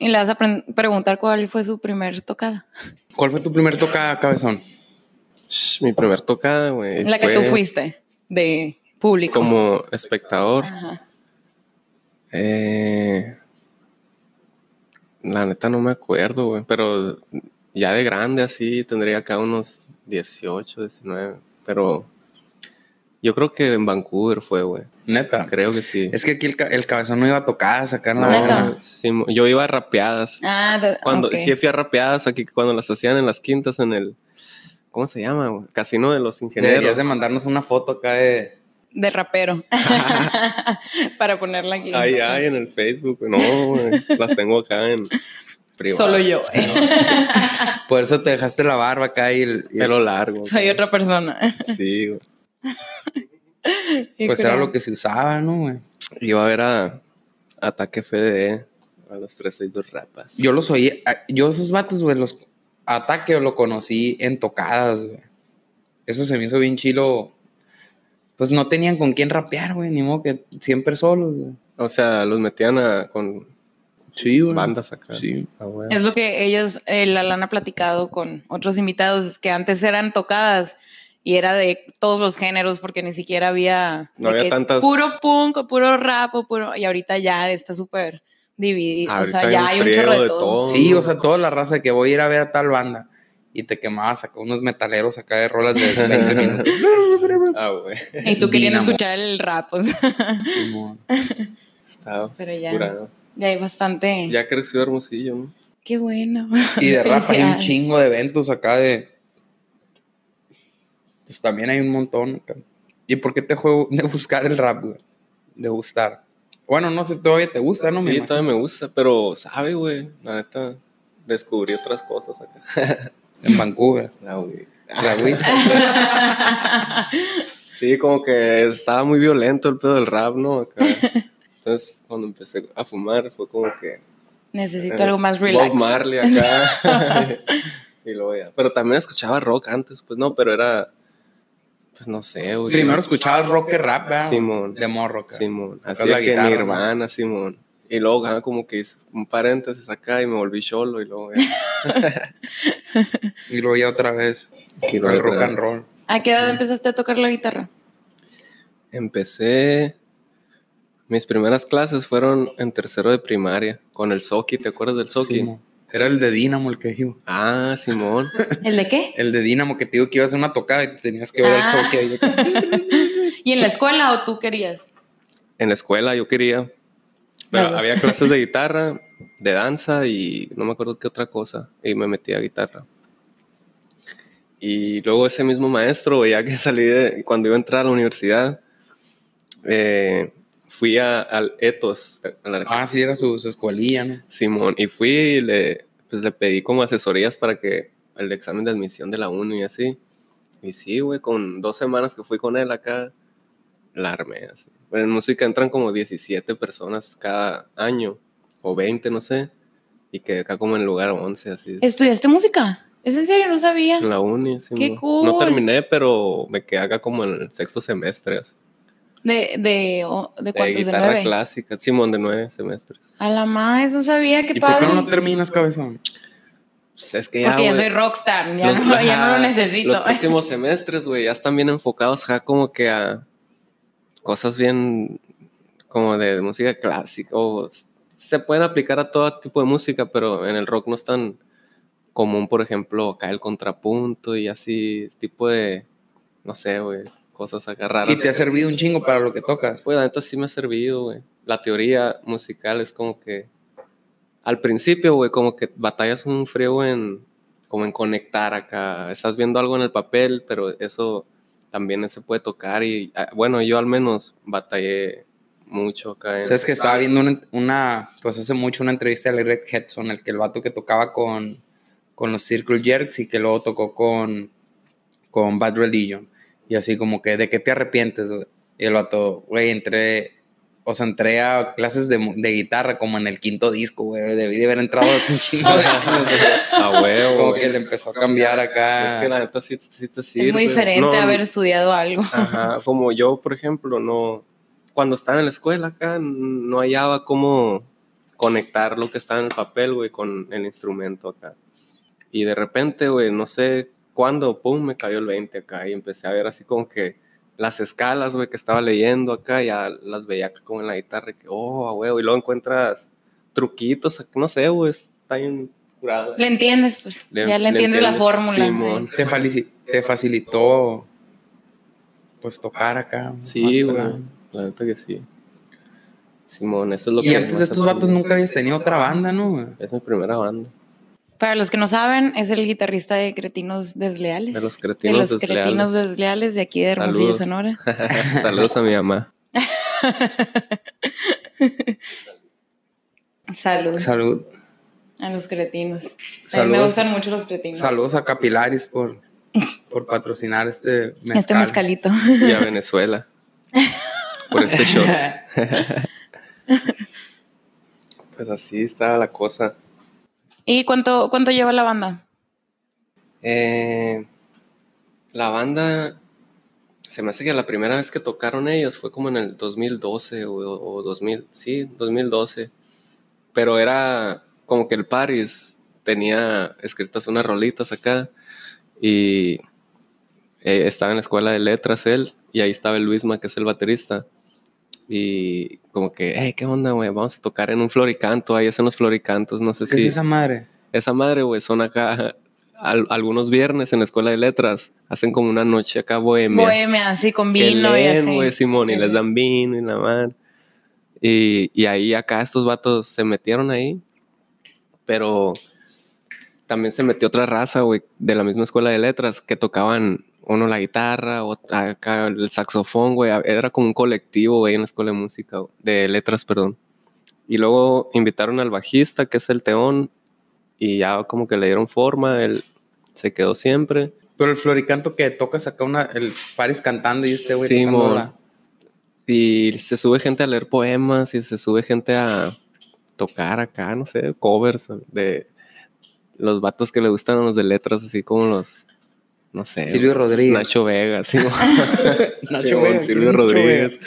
Y le vas a pre- preguntar cuál fue su primer tocada. ¿Cuál fue tu primer tocada, cabezón? Shh, Mi primer tocada, güey. La que fue tú fuiste de público. Como espectador. Ajá. Eh, la neta no me acuerdo, güey. Pero ya de grande así tendría acá unos 18, 19. Pero yo creo que en Vancouver fue, güey. Neta. Creo que sí. Es que aquí el, ca- el cabezón no iba a tocar, a sacar la No, ¿Neta? sí, yo iba a rapeadas. Ah, de- Cuando, ok. Sí, fui a rapeadas aquí cuando las hacían en las quintas en el... ¿Cómo se llama? güey? Casino de los ingenieros. Deberías de mandarnos una foto acá de... De rapero. Para ponerla aquí. Ay, ay, en el Facebook. güey. No, güey. las tengo acá en privado. Solo yo. Por eso te dejaste la barba acá y el... y el- Pelo largo. Soy güey. otra persona. Sí, güey. Pues era lo que se usaba, ¿no, güey? Iba a ver a Ataque FDE, a los 362 rapas. Yo los oí... Yo esos vatos, güey, los... Ataque lo conocí en tocadas, güey. Eso se me hizo bien chilo. Pues no tenían con quién rapear, güey. Ni modo que siempre solos, güey. O sea, los metían a, con Sí, bandas acá. Sí. Ah. Es lo que ellos, eh, la Lana ha platicado con otros invitados, es que antes eran tocadas y era de todos los géneros porque ni siquiera había, No había tantas- puro punk o puro rap o puro y ahorita ya está súper dividido, o sea, ya hay un chorro de, de todo. todo. Sí, o sea, toda la raza de que voy a ir a ver a tal banda y te quemabas acá unos metaleros acá de rolas de 20 minutos. Ah, güey. Y tú queriendo escuchar el rap, o sea. Estaba Pero ya. curado. ya hay bastante. Ya creció Hermosillo, ¿no? Qué bueno. Y de rap hay un chingo de eventos acá de. Pues también hay un montón. ¿Y por qué te juego de buscar el rap, güey? De gustar. Bueno, no sé, todavía te gusta, ¿no? Me sí, imagino. todavía me gusta, pero sabe, güey. La neta, descubrí otras cosas acá. En Vancouver. La güey. La agüita. Sí, como que estaba muy violento el pedo del rap, ¿no? Acá. Entonces, cuando empecé a fumar, fue como que. Necesito algo más relax. Bob Marley acá. y luego ya. Pero también escuchaba rock antes, pues no, pero era. Pues no sé, güey. Primero escuchabas rock que rap, ¿verdad? Simón. De morro, acá. Simón. Así la que guitarra, Nirvana, Simón. Y luego ah, como que hice un paréntesis acá y me volví solo y luego ya. Y luego ya otra vez. Y el luego rock otra and vez. roll. ¿A qué edad empezaste a tocar la guitarra? Empecé. Mis primeras clases fueron en tercero de primaria con el Soki, ¿te acuerdas del Soki? Simón. Era el de Dynamo el que dijo. Ah, Simón. ¿El de qué? El de Dynamo que te digo que iba a hacer una tocada y tenías que ver Ah. el soque. ¿Y en la escuela o tú querías? En la escuela yo quería. Pero Vamos. había clases de guitarra, de danza y no me acuerdo qué otra cosa. Y me metí a guitarra. Y luego ese mismo maestro, ya que salí de. Cuando iba a entrar a la universidad, eh, fui a- al Etos. a la- Ah, sí, era su, su escuelilla, ¿no? Simón, y fui y le, pues, le pedí como asesorías para que el examen de admisión de la uni y así. Y sí, güey, con dos semanas que fui con él acá, la armé así. Pero en música entran como 17 personas cada año, o 20, no sé, y quedé acá como en el lugar 11, así. ¿Estudiaste música? ¿Es en serio? No sabía. En la uni, sí. ¡Qué No cool! terminé, pero me quedé acá como en el sexto semestre. así. ¿De, de, o- de cuántos? ¿De guitarra nueve? clásica, Simón, de nueve semestres. A la más, no sabía, qué ¿Y por padre. qué no terminas, cabezón? Pues es que ya, Porque ya güey, soy rockstar, ya, Los- no, ya no lo necesito. Los próximos semestres, güey, ya están bien enfocados acá como que a cosas bien como de, de música clásica o se pueden aplicar a todo tipo de música, pero en el rock no es tan común, por ejemplo, acá el contrapunto y así, tipo de, no sé, güey, cosas acá raras. Y te ha servido un chingo para lo que tocas. Pues la neta sí me ha servido, güey. La teoría musical es como que al principio, güey, como que batallas un frío en como en conectar acá. Estás viendo algo en el papel, pero eso también se puede tocar y ah, bueno, yo al menos batallé mucho acá. en- Sabes que estaba viendo una, una, pues hace mucho una entrevista de Red Hedson, el que el vato que tocaba con, con los Circle Jerks y que luego tocó con, con Bad Religion. Y así como que, ¿de qué te arrepientes? güey? Y el vato, güey, entré, o sea, entré a clases de, de guitarra como en el quinto disco, güey. Debí de haber entrado hace un chingo de años. güey. A huevo. Como güey. que le empezó a cambiar acá. Es que la neta sí, sí te sirve. es muy diferente No, haber estudiado algo. Ajá, como yo, por ejemplo, no. Cuando estaba en la escuela acá, no hallaba cómo, conectar lo que está en el papel, güey, con el instrumento acá. Y de repente, güey, no sé cuándo, pum, me cayó el 20 acá y empecé a ver así como que las escalas, güey, que estaba leyendo acá, ya las veía acá como en la guitarra, y que, oh, güey, y luego encuentras truquitos, no sé, güey, está bien curada. Le entiendes, pues. Le- ya le le entiendes la fórmula. Simón. Te, falici- te facilitó, pues, tocar acá. Sí, güey, la neta que sí. Simón, eso es lo Y que... antes más de estos vatos nunca habías tenido otra banda, ¿no? Es mi primera banda, Para los que no saben, es el guitarrista de Cretinos Desleales. de los de cretinos los desleales. Cretinos Desleales de aquí de Hermosillo, Saludos. Sonora. Saludos a mi mamá. Salud Salud. a los cretinos. A mí me gustan mucho los cretinos. Saludos a Capilaris por, por patrocinar este mezcal. Este mezcalito. Y a Venezuela. Por este show. Pues así estaba la cosa. ¿Y cuánto, cuánto lleva la banda? Eh, la banda, se me hace que la primera vez que tocaron ellos fue como en el 2012 o, o 2000, sí, 2012. Pero era como que el Paris tenía escritas unas rolitas acá y eh, estaba en la escuela de letras él y ahí estaba el Luisma, que es el baterista. Y como que, hey, ¿qué onda, güey? Vamos a tocar en un floricanto. Ahí hacen los floricantos, no sé ¿Qué si... es esa madre? Esa madre, güey, son acá al- algunos viernes en la escuela de letras. Hacen como una noche acá bohemia. Bohemia, así con que vino y leen, así. güey, Simón, y Sí, les sí. dan vino y la madre. Y, y ahí acá estos vatos se metieron ahí. Pero también se metió otra raza, güey, de la misma escuela de letras, que tocaban uno la guitarra, o acá el saxofón, güey. Era como un colectivo, güey, en la escuela de música, de letras, perdón. Y luego invitaron al bajista, que es el Teón, y ya como que le dieron forma, él se quedó siempre. Pero el floricanto que tocas acá una, el Paris cantando y este güey Sí, la- Y se sube gente a leer poemas y se sube gente a tocar acá, no sé, covers de los vatos que le gustan a los de letras, así como los, no sé, Silvio Rodríguez. Nacho Vega, sí, Nacho Simón, Vega, Silvio Nacho Rodríguez.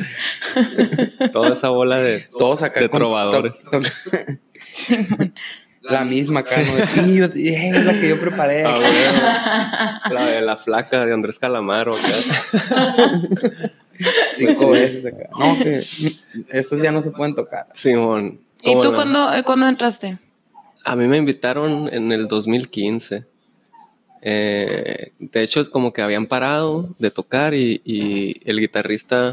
Toda esa bola de Todos acá de con- trovadores. to- to- la misma y, eh, es lo que yo preparé. Ah, la de la flaca de Andrés Calamaro acá. Cinco veces acá. No, que estos ya no se pueden tocar. Simón. ¿Y ¿cómo tú no? cuándo, eh, cuándo entraste? A mí me invitaron en el 2015. Eh, de hecho, es como que habían parado de tocar y, y el guitarrista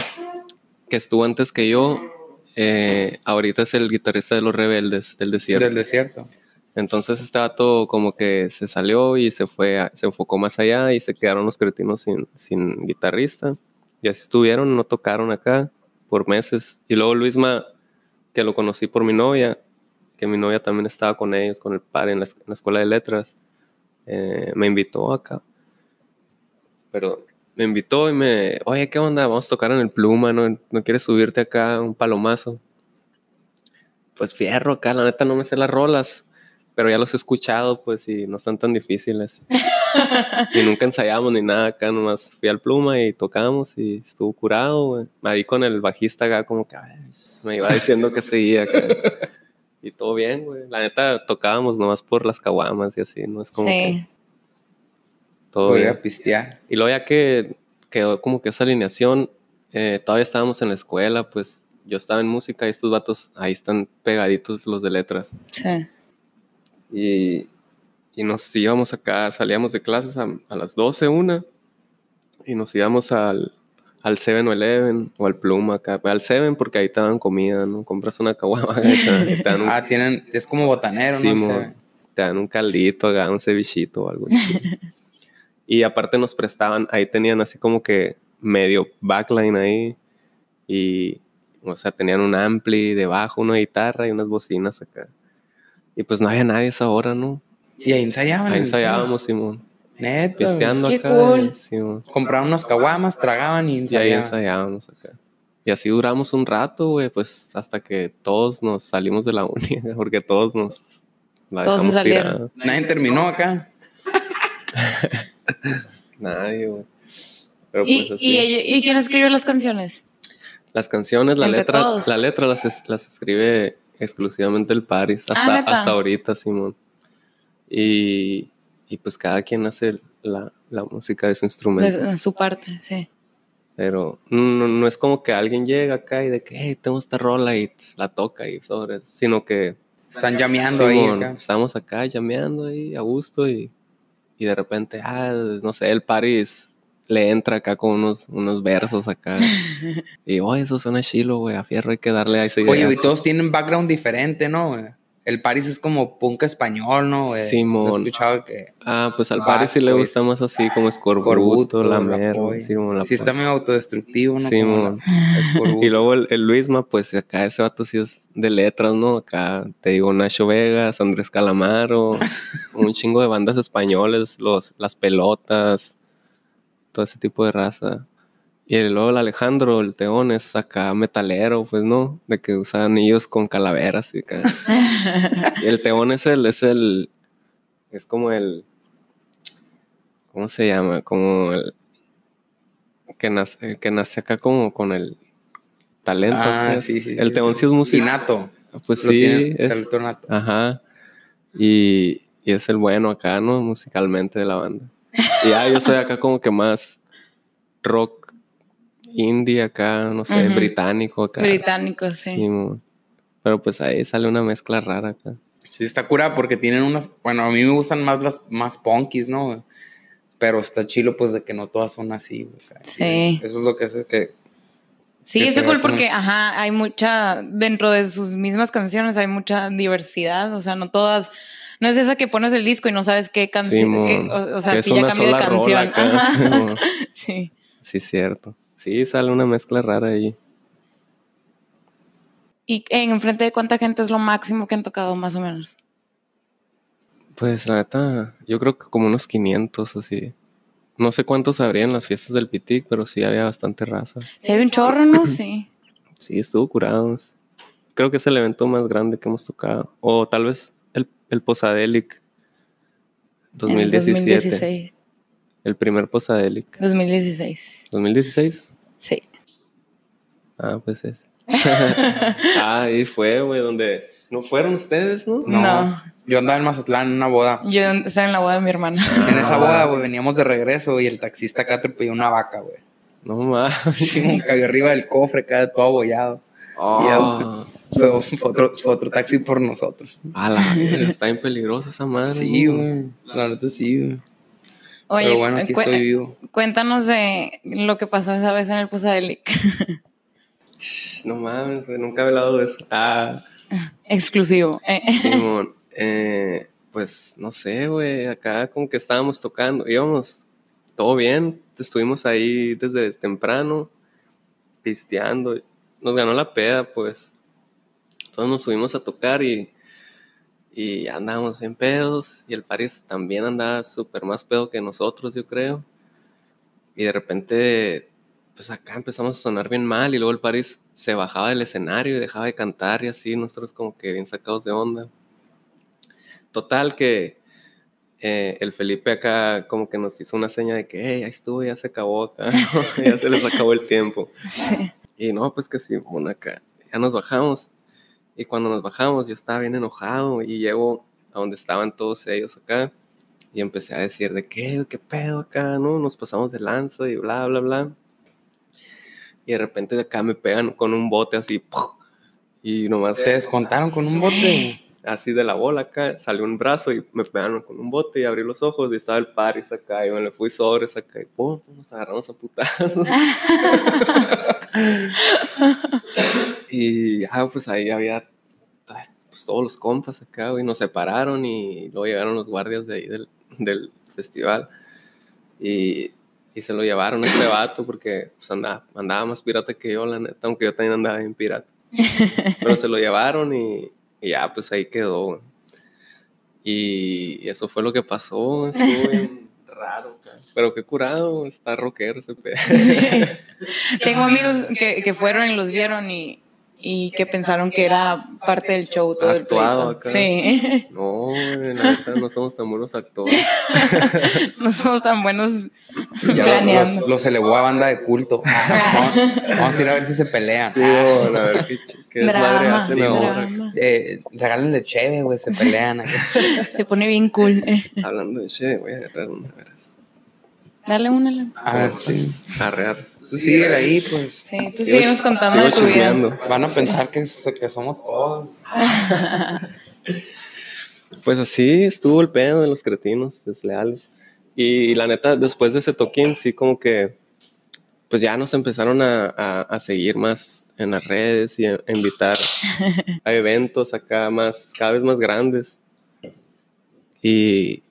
que estuvo antes que yo, eh, ahorita es el guitarrista de Los Rebeldes del Desierto. Del desierto. Entonces este vato como que se salió y se fue, a- se enfocó más allá y se quedaron los cretinos sin, sin guitarrista. Y así estuvieron, no tocaron acá por meses. Y luego Luisma, que lo conocí por mi novia, que mi novia también estaba con ellos, con el par en la, en la escuela de letras, eh, me invitó acá. Pero me invitó y me, oye, ¿qué onda? Vamos a tocar en el Pluma, ¿no, ¿No quieres subirte acá un palomazo? Pues fierro acá, la neta no me sé las rolas pero ya los he escuchado, pues, y no están tan difíciles. y nunca ensayamos ni nada acá, nomás fui al pluma y tocamos y estuvo curado, güey. Ahí con el bajista acá como que ay, me iba diciendo que seguía acá. Y todo bien, güey. La neta tocábamos nomás por las caguamas y así, no es como que Sí. todo ir a bien. pistear. Y luego ya que quedó como que esa alineación, eh, todavía estábamos en la escuela, pues yo estaba en música y estos vatos ahí están pegaditos los de letras. Sí. Y, y nos íbamos acá, salíamos de clases a, a las 12, una, y nos íbamos al, al 7-Eleven o al Pluma acá. Al 7 porque ahí te dan comida, ¿no? Compras una caguama te, te un, Ah, tienen, es como botanero, Sí, ¿no? mo. Te dan un caldito, acá, un cevichito o algo así. y aparte nos prestaban, ahí tenían así como que medio backline ahí, y, o sea, tenían un ampli debajo, una guitarra y unas bocinas acá. Y pues no había nadie a esa hora, ¿no? Y ahí ensayaban. Ahí ensayábamos, Simón. Neta. güey. Pisteando Qué acá. cool. Simón. Compraban unos caguamas, tragaban y Y ahí ensayábamos acá. Y así duramos un rato, güey, pues hasta que todos nos salimos de la uni, porque todos nos... la Todos se salieron. tirada. Nadie terminó acá. Nadie, güey. Pero ¿Y, pues y, ¿y quién escribió las canciones? Las canciones, la Entre letra, todos. la letra las, es- las escribe exclusivamente el Paris, Ah, hasta, ¿neta? hasta ahorita, Simón. Y, y pues cada quien hace la, la música de su instrumento. De su parte, sí. Pero no, no es como que alguien llega acá y de que, hey, tengo esta rola y la toca y sobre, sino que Están llameando ahí. Simón, acá. estamos acá llameando ahí a gusto y, y de repente, ah, no sé, el Paris le entra acá con unos, unos versos acá. y, oh, eso suena chilo, güey, a fierro hay que darle a idea. Oye, y todos tienen background diferente, ¿no? güey? El Paris es como punk español, ¿no? güey? Simón. He escuchado que Ah, pues al Paris sí le gusta más así, como Escorbuto, la polla. Simón, sí está medio autodestructivo, ¿no? Simón. Y luego el, el Luisma, pues acá ese vato sí es de letras, ¿no? Acá te digo Nacho Vegas, Andrés Calamaro, un chingo de bandas españoles, los, las pelotas, todo ese tipo de raza. Y luego el Alejandro, el Teón, es acá metalero, pues, ¿no? De que usa anillos con calaveras y acá. y el Teón es el, es el, es como el, ¿cómo se llama? Como el, que nace, el que nace acá como con el talento. Ah, pues. sí, sí. El sí. Teón sí es músico. Inato. Pues Lo sí, tiene es, talento nato. Ajá. Y, y es el bueno acá, ¿no? Musicalmente de la banda. Y ya yo soy acá como que más rock indie acá, no sé, británico acá. Británicos, sí. Sí. Pero pues ahí sale una mezcla rara acá. Sí, está cura porque tienen unas. Bueno, a mí me gustan más las más punkies, ¿no? Pero está chilo, pues, de que no todas son así. acá. Sí. Eso es lo que hace que. Sí, que se cool como- porque, ajá, hay mucha, dentro de sus mismas canciones hay mucha diversidad, o sea, no todas, no es esa que pones el disco y no sabes qué Sí, canción, qué- o, o sea, Que es si ya de rola canción. acá, Ajá. sí, mo. Sí. Sí, cierto. Sí, sale una mezcla rara ahí. ¿Y en frente de cuánta gente es lo máximo que han tocado, más o menos? Pues la neta, yo creo que como unos 500 así. No sé cuántos habría en las fiestas del Pitic, pero sí había bastante raza. Si hay un chorro, ¿no? Sí. Sí, estuvo curado. Creo que es el evento más grande que hemos tocado. O tal vez el, el Posadelic En el 2017. 2016. El primer Posadelic. 2016. ¿2016? Sí. Ah, pues es. ah, ahí fue, güey, donde... ¿No fueron ustedes, no? No. No. Yo andaba en Mazatlán en una boda. Yo estaba en la boda de mi hermana. En esa Ah. boda, güey, veníamos de regreso y el taxista acá atropelló una vaca, güey. No mames. Así como cayó arriba del cofre, acá todo abollado. Oh, Fue, fue otro, fue otro taxi por nosotros. está bien peligrosa esa madre. Sí, güey. La neta sí, güey. Oye, Pero bueno, aquí cu- estoy vivo. cuéntanos de lo que pasó esa vez en el Posadelic. No mames, nunca he hablado de eso. Ah, Exclusivo. Eh, Simón. Eh, pues no sé, güey, acá como que estábamos tocando, íbamos todo bien, estuvimos ahí desde temprano, pisteando, nos ganó la peda, pues. Entonces nos subimos a tocar y, y andábamos bien pedos, y el Paris también andaba súper más pedo que nosotros, yo creo. Y de repente, pues acá empezamos a sonar bien mal, y luego el Paris se bajaba del escenario y dejaba de cantar, y así, nosotros como que bien sacados de onda. Total que eh, el Felipe acá como que nos hizo una seña de que, hey, ya estuvo, ya se acabó acá, ya se les acabó el tiempo. sí. Y no, pues que sí, bueno, acá ya nos bajamos. Y cuando nos bajamos yo estaba bien enojado y llego a donde estaban todos ellos acá y empecé a decir de qué, qué pedo acá, ¿no? Nos pasamos de lanza y bla, bla, bla. Y de repente acá me pegan con un bote así, y nomás Te descontaron con un bote. Así de la bola acá, salió un brazo y me pegaron con un bote y abrí los ojos y estaba el Paris acá y me le fui sobres acá y pum, nos agarramos a putazos. y ah, pues ahí había pues, todos los compas acá, güey, nos separaron y luego llegaron los guardias de ahí del, del festival y, y se lo llevaron a este vato porque pues, andaba, andaba más pirata que yo, la neta, aunque yo también andaba bien pirata. Pero se lo llevaron y, y ya, pues ahí quedó. Y eso fue lo que pasó. Estuvo bien raro. cara. Pero qué curado, está rockero ese pedo. Sí. Tengo amigos que, que fueron y los vieron y, y que pensaron que era parte del show todo Actuado el acá. pleito. Sí. No, la neta, no somos tan buenos actores. no somos tan buenos Ya planeando. los, los elevó a banda de culto. vamos, a ir a ver si se pelean. Sí, bueno, a ver qué, qué Drama, sí. Eh, regálenle cheve, güey, se pelean. Se pone bien cool. Hablando de che, voy a agarrar una veras. Dale una. A ver, sí. Arrear. Tú sigue ahí, pues. Sí, tú síguenos contando de tu vida. chismeando. Van a pensar que, que somos todos. Pues así estuvo el pedo de los cretinos desleales. Y la neta, después de ese toquín, sí como que, pues ya nos empezaron a, a- a seguir más en las redes y a, a invitar a eventos acá más, cada vez más grandes. Y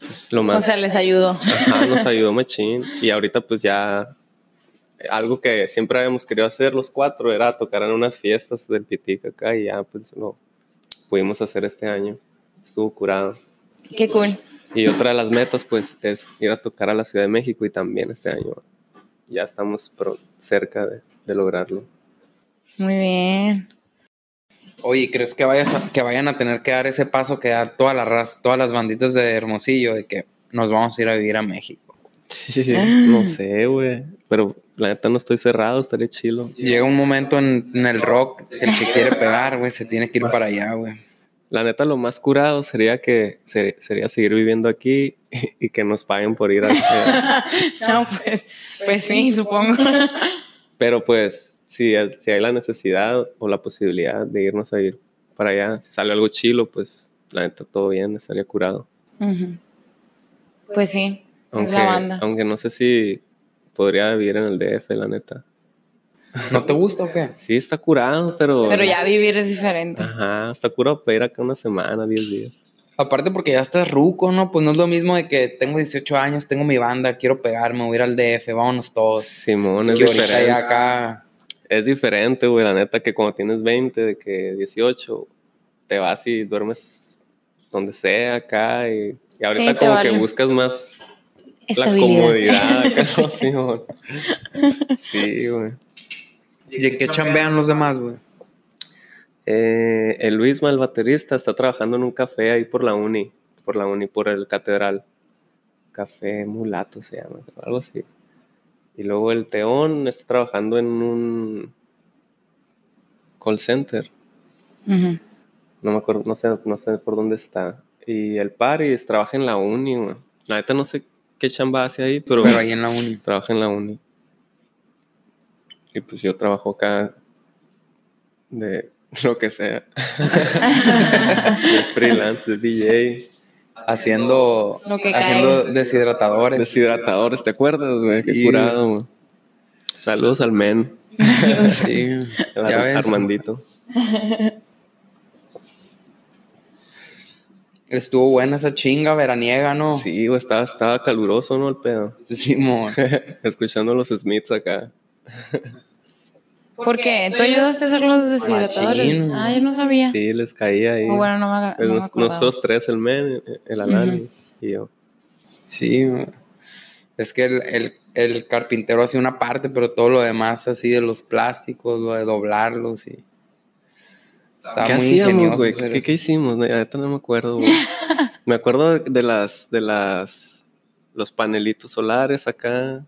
pues lo más... O sea, les ayudó. Ajá, nos ayudó machín. Y ahorita pues ya algo que siempre habíamos querido hacer los cuatro era tocar en unas fiestas del Pitic acá y ya pues lo pudimos hacer este año. Estuvo curado. Qué cool. Y otra de las metas pues es ir a tocar a la Ciudad de México y también este año ya estamos pro- cerca de, de lograrlo. Muy bien. Oye, ¿crees que, vayas a- que vayan a tener que dar ese paso que da toda la todas las banditas de Hermosillo de que nos vamos a ir a vivir a México? Sí, no sé, güey. Pero la neta no estoy cerrado, estaría chilo. Llega un momento en, en el rock que el que quiere pegar, güey, se tiene que ir para allá, güey. La neta, lo más curado sería que se- sería seguir viviendo aquí y, que nos paguen por ir a, No, pues, pues sí, supongo. Pero pues, si, si hay la necesidad o la posibilidad de irnos a ir para allá, si sale algo chilo, pues la neta todo bien, estaría curado. Pues sí, Aunque, es la banda. aunque no sé si podría vivir en el DF, la neta. ¿No te gusta o qué? Sí, está curado, pero... Pero ya vivir es diferente. Ajá, está curado para ir acá una semana, 10 días. Aparte porque ya estás ruco, ¿no? Pues no es lo mismo de que tengo 18 años, tengo mi banda, quiero pegarme, voy a ir al DF, vámonos todos. Simón, es diferente. acá... Es diferente, güey, la neta, que cuando tienes 20, de que 18, te vas y duermes donde sea acá y, y ahorita como vale. que buscas más la Estabilidad. comodidad acá, ¿no? Simón. Sí, güey. ¿Y en qué chambean los demás, güey? Eh, el Luisma, el baterista, está trabajando en un café ahí por la uni, por la uni, por el catedral. Café Mulato se llama, algo así. Y luego el Teón está trabajando en un call center. No me acuerdo, no sé, no sé por dónde está. Y el Paris trabaja en la uni, güey. La neta no sé qué chamba hace ahí, pero, Pero ahí en la uni. trabaja en la uni. Y pues yo trabajo acá de lo que sea. de freelance, de DJ, Haciendo, Lo que haciendo cae. deshidratadores. deshidratadores, ¿te acuerdas, güey? Qué curado, güey. Saludos al men, Sí, ya Ar- ves. Armandito. Estuvo buena esa chinga veraniega, ¿no? Sí, güey, estaba, estaba caluroso, ¿no? El pedo. Simón. Escuchando los Smiths acá. ¿Por qué? ¿Tú ayudaste a hacer los deshidratadores? Machín. Ah, yo no sabía. Sí, les caía ahí. O bueno, no me, Pues no nos- nosotros tres, el men, el Alani y yo. Sí, güey. es que el, el, el carpintero hacía una parte, pero todo lo demás así de los plásticos, lo de doblarlos y... Estaba ¿Qué muy hacíamos, güey? ¿Qué, qué hicimos? Ahorita no me acuerdo, güey. me acuerdo de, las, de las, los panelitos solares acá.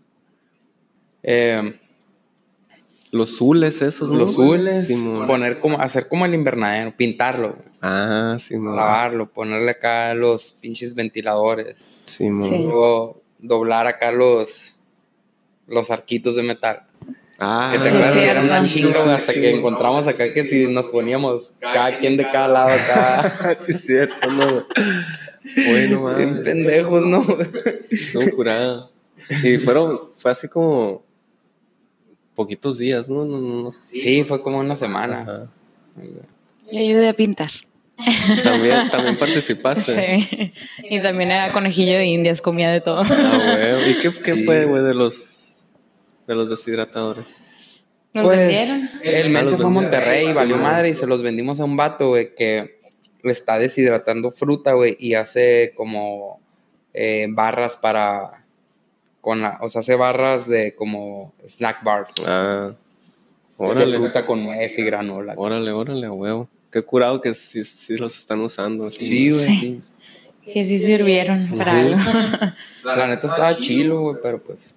Eh, Los zules esos, ¿no? los zules, Simón. poner como, hacer como el invernadero, pintarlo, Ah, Simón. lavarlo, ponerle acá los pinches ventiladores. Sí. luego doblar acá los, los arquitos de metal. Ah, Que te sí, acuerdas que era una chinga, güey, hasta que encontramos acá que si nos poníamos cada quien de cada lado acá, sí, es cierto, ¿no? Bueno, bien mames. pendejos, ¿no? Estuvo curada. Y fueron, fue así como poquitos días, ¿no? no, no, no sé. Sí, fue como una semana. Ajá. Yo ayudé a pintar. También, también participaste. Sí. Y también era conejillo de indias, comía de todo. Ah, güey. ¿Y qué, qué Sí. fue, güey, de los, de los deshidratadores? Nos Pues, vendieron. el men los se fue a. Monterrey y valió madre y se los vendimos a un vato, güey, que está deshidratando fruta, güey, y hace como eh, barras para, con la, o sea, hace barras de como snack bars. güey. Ah, Órale. fruta con nuez y granola. Órale, órale, a huevo. Qué curado que sí, sí los están usando. Sí, güey. Sí. Que sí sirvieron para algo. La neta estaba chilo, güey, pero pues.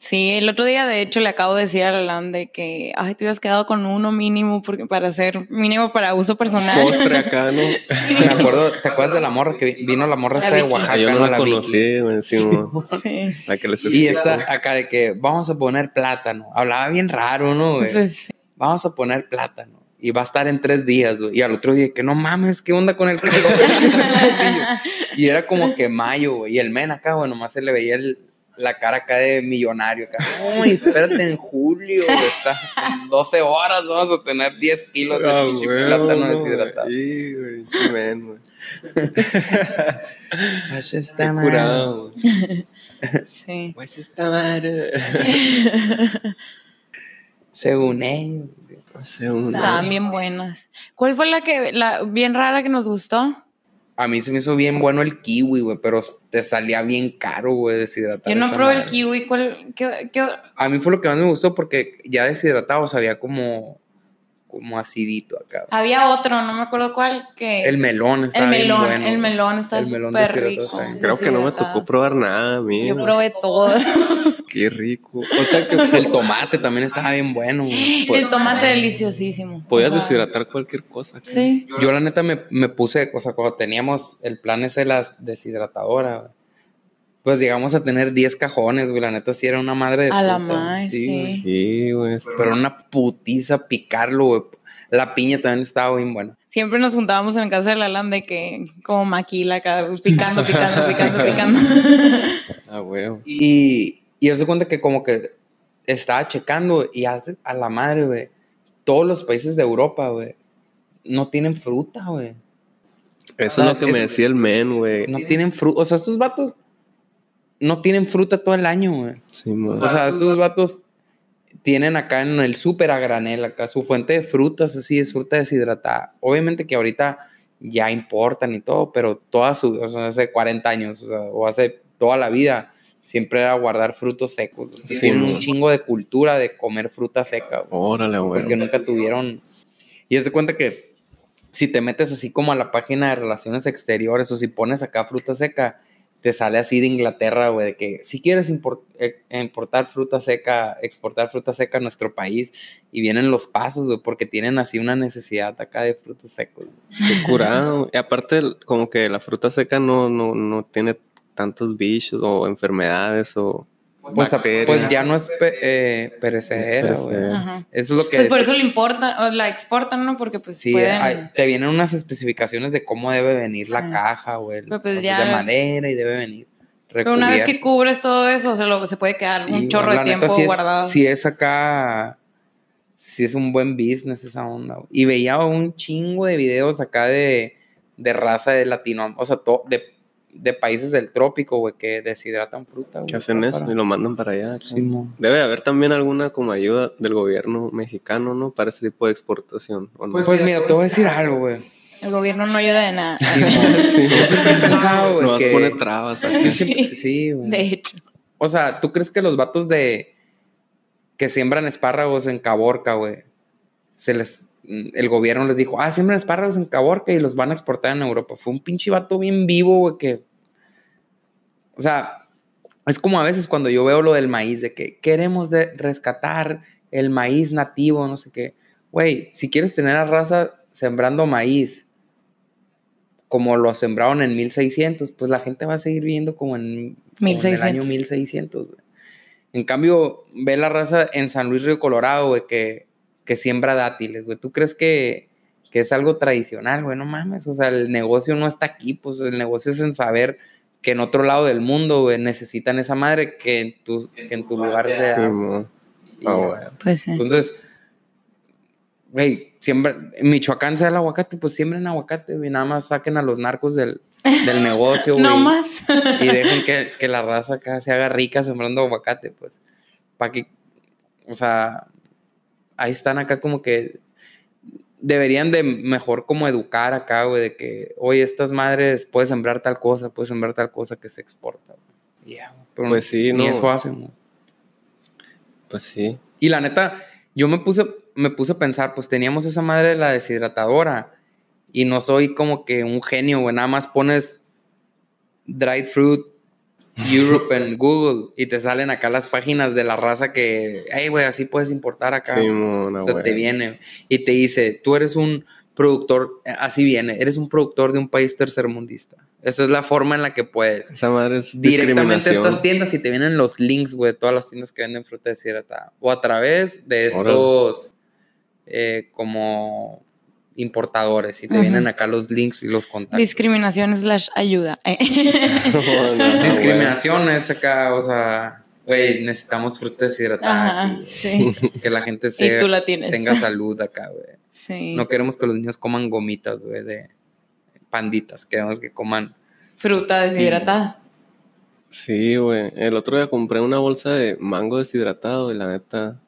Sí, el otro día de hecho le acabo de decir a Alan de que, ay, te hubieras quedado con uno mínimo porque para hacer mínimo para uso personal. Postre acá, ¿no? Me acuerdo, ¿te acuerdas de la morra que vino la morra esta de Oaxaca? Yo no la, conocí, güey, encima. Sí. La que les Y esta acá de que vamos a poner plátano. Hablaba bien raro, ¿no? Pues, sí. Vamos a poner plátano. Y va a estar en tres días, güey. Y al otro día, que no mames, ¿qué onda con el calor? Y era como que mayo, güey. Y el men acá, güey, nomás se le veía el- la cara acá de millonario. Acá. Uy, espérate en julio, está en 12 horas vamos a tener 10 kilos de Ah, pinche plátano no, deshidratado. Sí, güey, chimen, güey. Pues está mal. sí. Pues está madre. Según. Hace un- Estaban bien buenas. ¿Cuál fue la que, la bien rara que nos gustó? A mí se me hizo bien bueno el kiwi, güey, pero te salía bien caro, güey, deshidratar. Yo no probé el kiwi. ¿Cuál, qué, qué- A mí fue lo que más me gustó porque ya deshidratado sabía como, como acidito acá. Había otro, no me acuerdo cuál, que... El melón el estaba bien melón, bueno. el melón está El melón súper deshidratado rico. está. Creo que no me tocó probar nada a mí. Yo probé todo. Qué rico. O sea que El tomate también estaba bien bueno. el tomate deliciosísimo. podías O sea, deshidratar cualquier cosa. Sí. Yo la neta me, me puse, o sea, cuando teníamos el plan ese de la deshidratadora, güey, pues llegamos a tener 10 cajones, güey. La neta sí era una madre de A la fruta, madre, sí. güey. Sí, güey. Pero una putiza picarlo, güey. La piña también estaba bien buena. Siempre nos juntábamos en casa de la Alan de que como maquila acá, picando, picando, picando, picando. Ah, güey. Y, y haz de cuenta que como que estaba checando y hace a la madre, güey. Todos los países de Europa, güey, no tienen fruta, güey. Eso es lo que Es- me decía el men, güey. No tienen fruta. O sea, estos vatos no tienen fruta todo el año, güey. Sí. O sea, estos vatos tienen acá en el súper a granel, acá su fuente de frutas, así es fruta deshidratada. Obviamente que ahorita ya importan y todo, pero toda su, o sea, hace 40 años, o sea, o hace toda la vida, siempre era guardar frutos secos. O sea, Sí, tienen ¿no? un chingo de cultura de comer fruta seca, güey, Órale, güey. porque nunca tuvieron. Y es de cuenta que si te metes así como a la página de relaciones exteriores o si pones acá fruta seca, te sale así de Inglaterra, güey, de que si quieres eh, importar fruta seca, exportar fruta seca a nuestro país, y vienen los pasos, güey, porque tienen así una necesidad acá de frutos secos. Qué curado. Y aparte, como que la fruta seca no, no, no tiene tantos bichos o enfermedades o Pues, a- bacterias. pues ya no es pe- eh, perecedera, Es güey. Eso es lo que Pues por es- eso la importan, o la exportan, ¿no? Porque pues Sí, pueden... hay- te vienen unas especificaciones de cómo debe venir la Sí. caja, güey. Pues ya- De madera y debe venir. Pero una vez que cubres todo eso, se, lo, se puede quedar Sí, un chorro la de neta, tiempo sí es- guardado. Sí es acá, sí es un buen business esa onda. güey. Y veía un chingo de videos acá de, de raza de Latinoamérica, o sea, to- de, de países del trópico, güey, que deshidratan fruta. güey, que hacen para- eso y lo mandan para allá. Sí. Debe haber también alguna como ayuda del gobierno mexicano, ¿no? Para ese tipo de exportación. ¿o no? Pues mira, te voy a decir algo, güey. El gobierno no ayuda de nada. Sí, mo. Yo siempre he pensado, güey, Nomás que... pone trabas aquí. sí, güey. De hecho. O sea, ¿tú crees que los vatos de que siembran espárragos en Caborca, güey, se les el gobierno les dijo, ah, siembran espárragos en Caborca y los van a exportar en Europa? Fue un pinche vato bien vivo, güey, que o sea, es como a veces cuando yo veo lo del maíz de que queremos de rescatar el maíz nativo, no sé qué. Güey, si quieres tener a raza sembrando maíz como lo sembraron en 1600, pues la gente va a seguir viviendo como en, como en el 1600. año 1600. güey. En cambio, ve la raza en San Luis Río Colorado, güey, que, que siembra dátiles, güey. ¿Tú crees que, que es algo tradicional, güey? No mames, o sea, el negocio no está aquí, pues el negocio es en saber que en otro lado del mundo, güey, necesitan esa madre que en tu, que en tu lugar Sí, sea. Ah. Pues sí. Entonces, güey, siembra, en Michoacán sea el aguacate, pues siembren aguacate, güey, nada más saquen a los narcos del, del negocio, güey. no más. Y dejen que, que la raza acá se haga rica sembrando aguacate, pues. Para que, o sea, ahí están acá como que deberían de mejor como educar acá, güey, de que, oye, estas madres puedes sembrar tal cosa, puedes sembrar tal cosa que se exporta. güey. Güey, pero Pues sí, ni no. eso hacen, güey. Pues sí. Y la neta, yo me puse, me puse a pensar, pues teníamos esa madre de la deshidratadora y no soy como que un genio, güey. Nada más pones dried fruit Europe en Google y te salen acá las páginas de la raza que, hey, güey, así puedes importar acá. Sí, mona, o sea, te viene y te dice, tú eres un productor, eh, así viene, eres un productor de un país tercermundista. Esa es la forma en la que puedes. Esa madre es Directamente a estas tiendas y te vienen los links, güey, de todas las tiendas que venden fruta deshidratada. O a través de estos, eh, como importadores y te vienen acá los links y los contactos. Discriminación slash ayuda. eh. No, no, güey. Discriminación es acá, o sea, güey, necesitamos fruta deshidratada. Ajá, aquí, sí. Que la gente Y se tú la tienes. tenga salud acá, güey. Sí. No queremos que los niños coman gomitas, güey, de panditas. Queremos que coman. Fruta deshidratada. Sí, güey. El otro día compré una bolsa de mango deshidratado y la neta,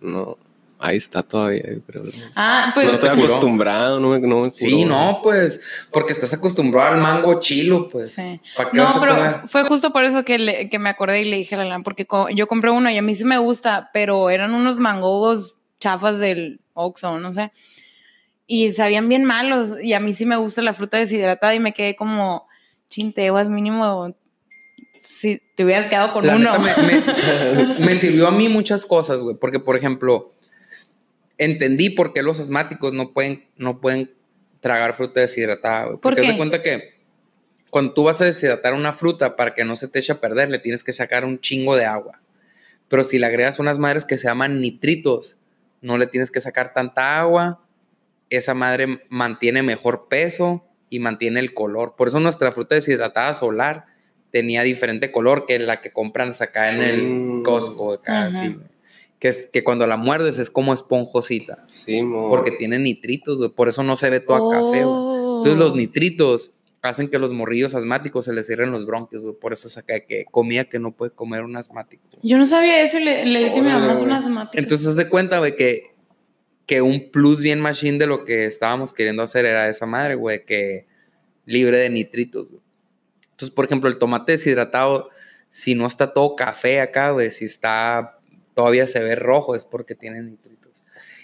no, ahí está todavía, creo. Ah, pues no estoy acostumbrado, no me, no me Sí, no, pues, porque estás acostumbrado al mango chilo, pues. Sí. ¿Para qué vas No, pero comer? fue justo por eso que, le- que me acordé y le dije a la Lana, porque co- yo compré uno y a mí sí me gusta, pero eran unos mangos chafas del Oxxo, no sé. Y sabían bien malos y a mí sí me gusta la fruta deshidratada y me quedé como, chinteguas mínimo, si te hubieras quedado con La uno. neta, me, me- me sirvió a mí muchas cosas, güey. Porque, por ejemplo, entendí por qué los asmáticos no pueden, no pueden tragar fruta deshidratada, güey. ¿Por Porque haz qué? de cuenta que cuando tú vas a deshidratar una fruta para que no se te eche a perder, le tienes que sacar un chingo de agua. Pero si le agregas unas madres que se llaman nitritos, no le tienes que sacar tanta agua. Esa madre mantiene mejor peso y mantiene el color. Por eso nuestra fruta deshidratada solar tenía diferente color que la que compran acá en el Mm. Costco, acá, así, güey. Que, es, que cuando la muerdes es como esponjosita. Sí, mo. Porque tiene nitritos, güey. Por eso no se ve todo a café, güey. Oh. Entonces los nitritos hacen que los morrillos asmáticos se les cierren los bronquios, güey. Por eso es acá que comida que no puede comer un asmático. Yo no sabía eso y le, le di a mi mamá güey. unas asmáticas. Entonces de cuenta, güey, que, que un plus bien machine de lo que estábamos queriendo hacer era esa madre, güey, que libre de nitritos, güey. Entonces, por ejemplo, el tomate deshidratado, si no está todo café acá, güey, si está, todavía se ve rojo, es porque tiene nitritos.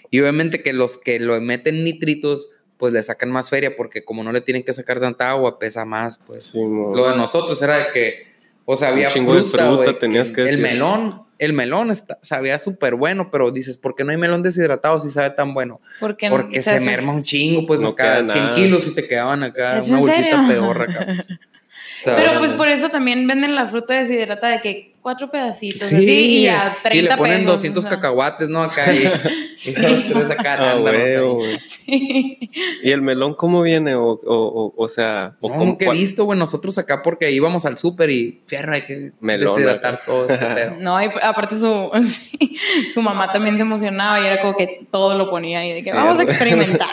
Y obviamente que los que lo meten nitritos, pues le sacan más feria, porque como no le tienen que sacar tanta agua, pesa más, pues. Sí. Lo de nosotros era de que, o sea, había Un chingo de fruta, fruta güey, tenías que el decir. melón, el melón está, sabía súper bueno, pero dices, ¿por qué no hay melón deshidratado si sabe tan bueno? Porque, no- Porque se, merma un chingo, pues No acá queda 100 nada. kilos y te quedaban acá ¿Es una bolsita serio? pedorra acá. pues. O sea, Pero pues por eso también venden la fruta deshidratada de que cuatro pedacitos Sí, así y a 30 y le ponen pesos. 200 o sea. cacahuates, ¿no? Acá y, y dos, tres acá Ah, ahí. Sí. ¿Y el melón cómo viene? O, o, o, o sea, o No, cómo- nunca he visto, güey, nosotros acá porque íbamos al súper y fierro, hay que Melón deshidratar acá. todo este pedo. No, y aparte su, su mamá también se emocionaba y era como que todo lo ponía y de que vamos a experimentar.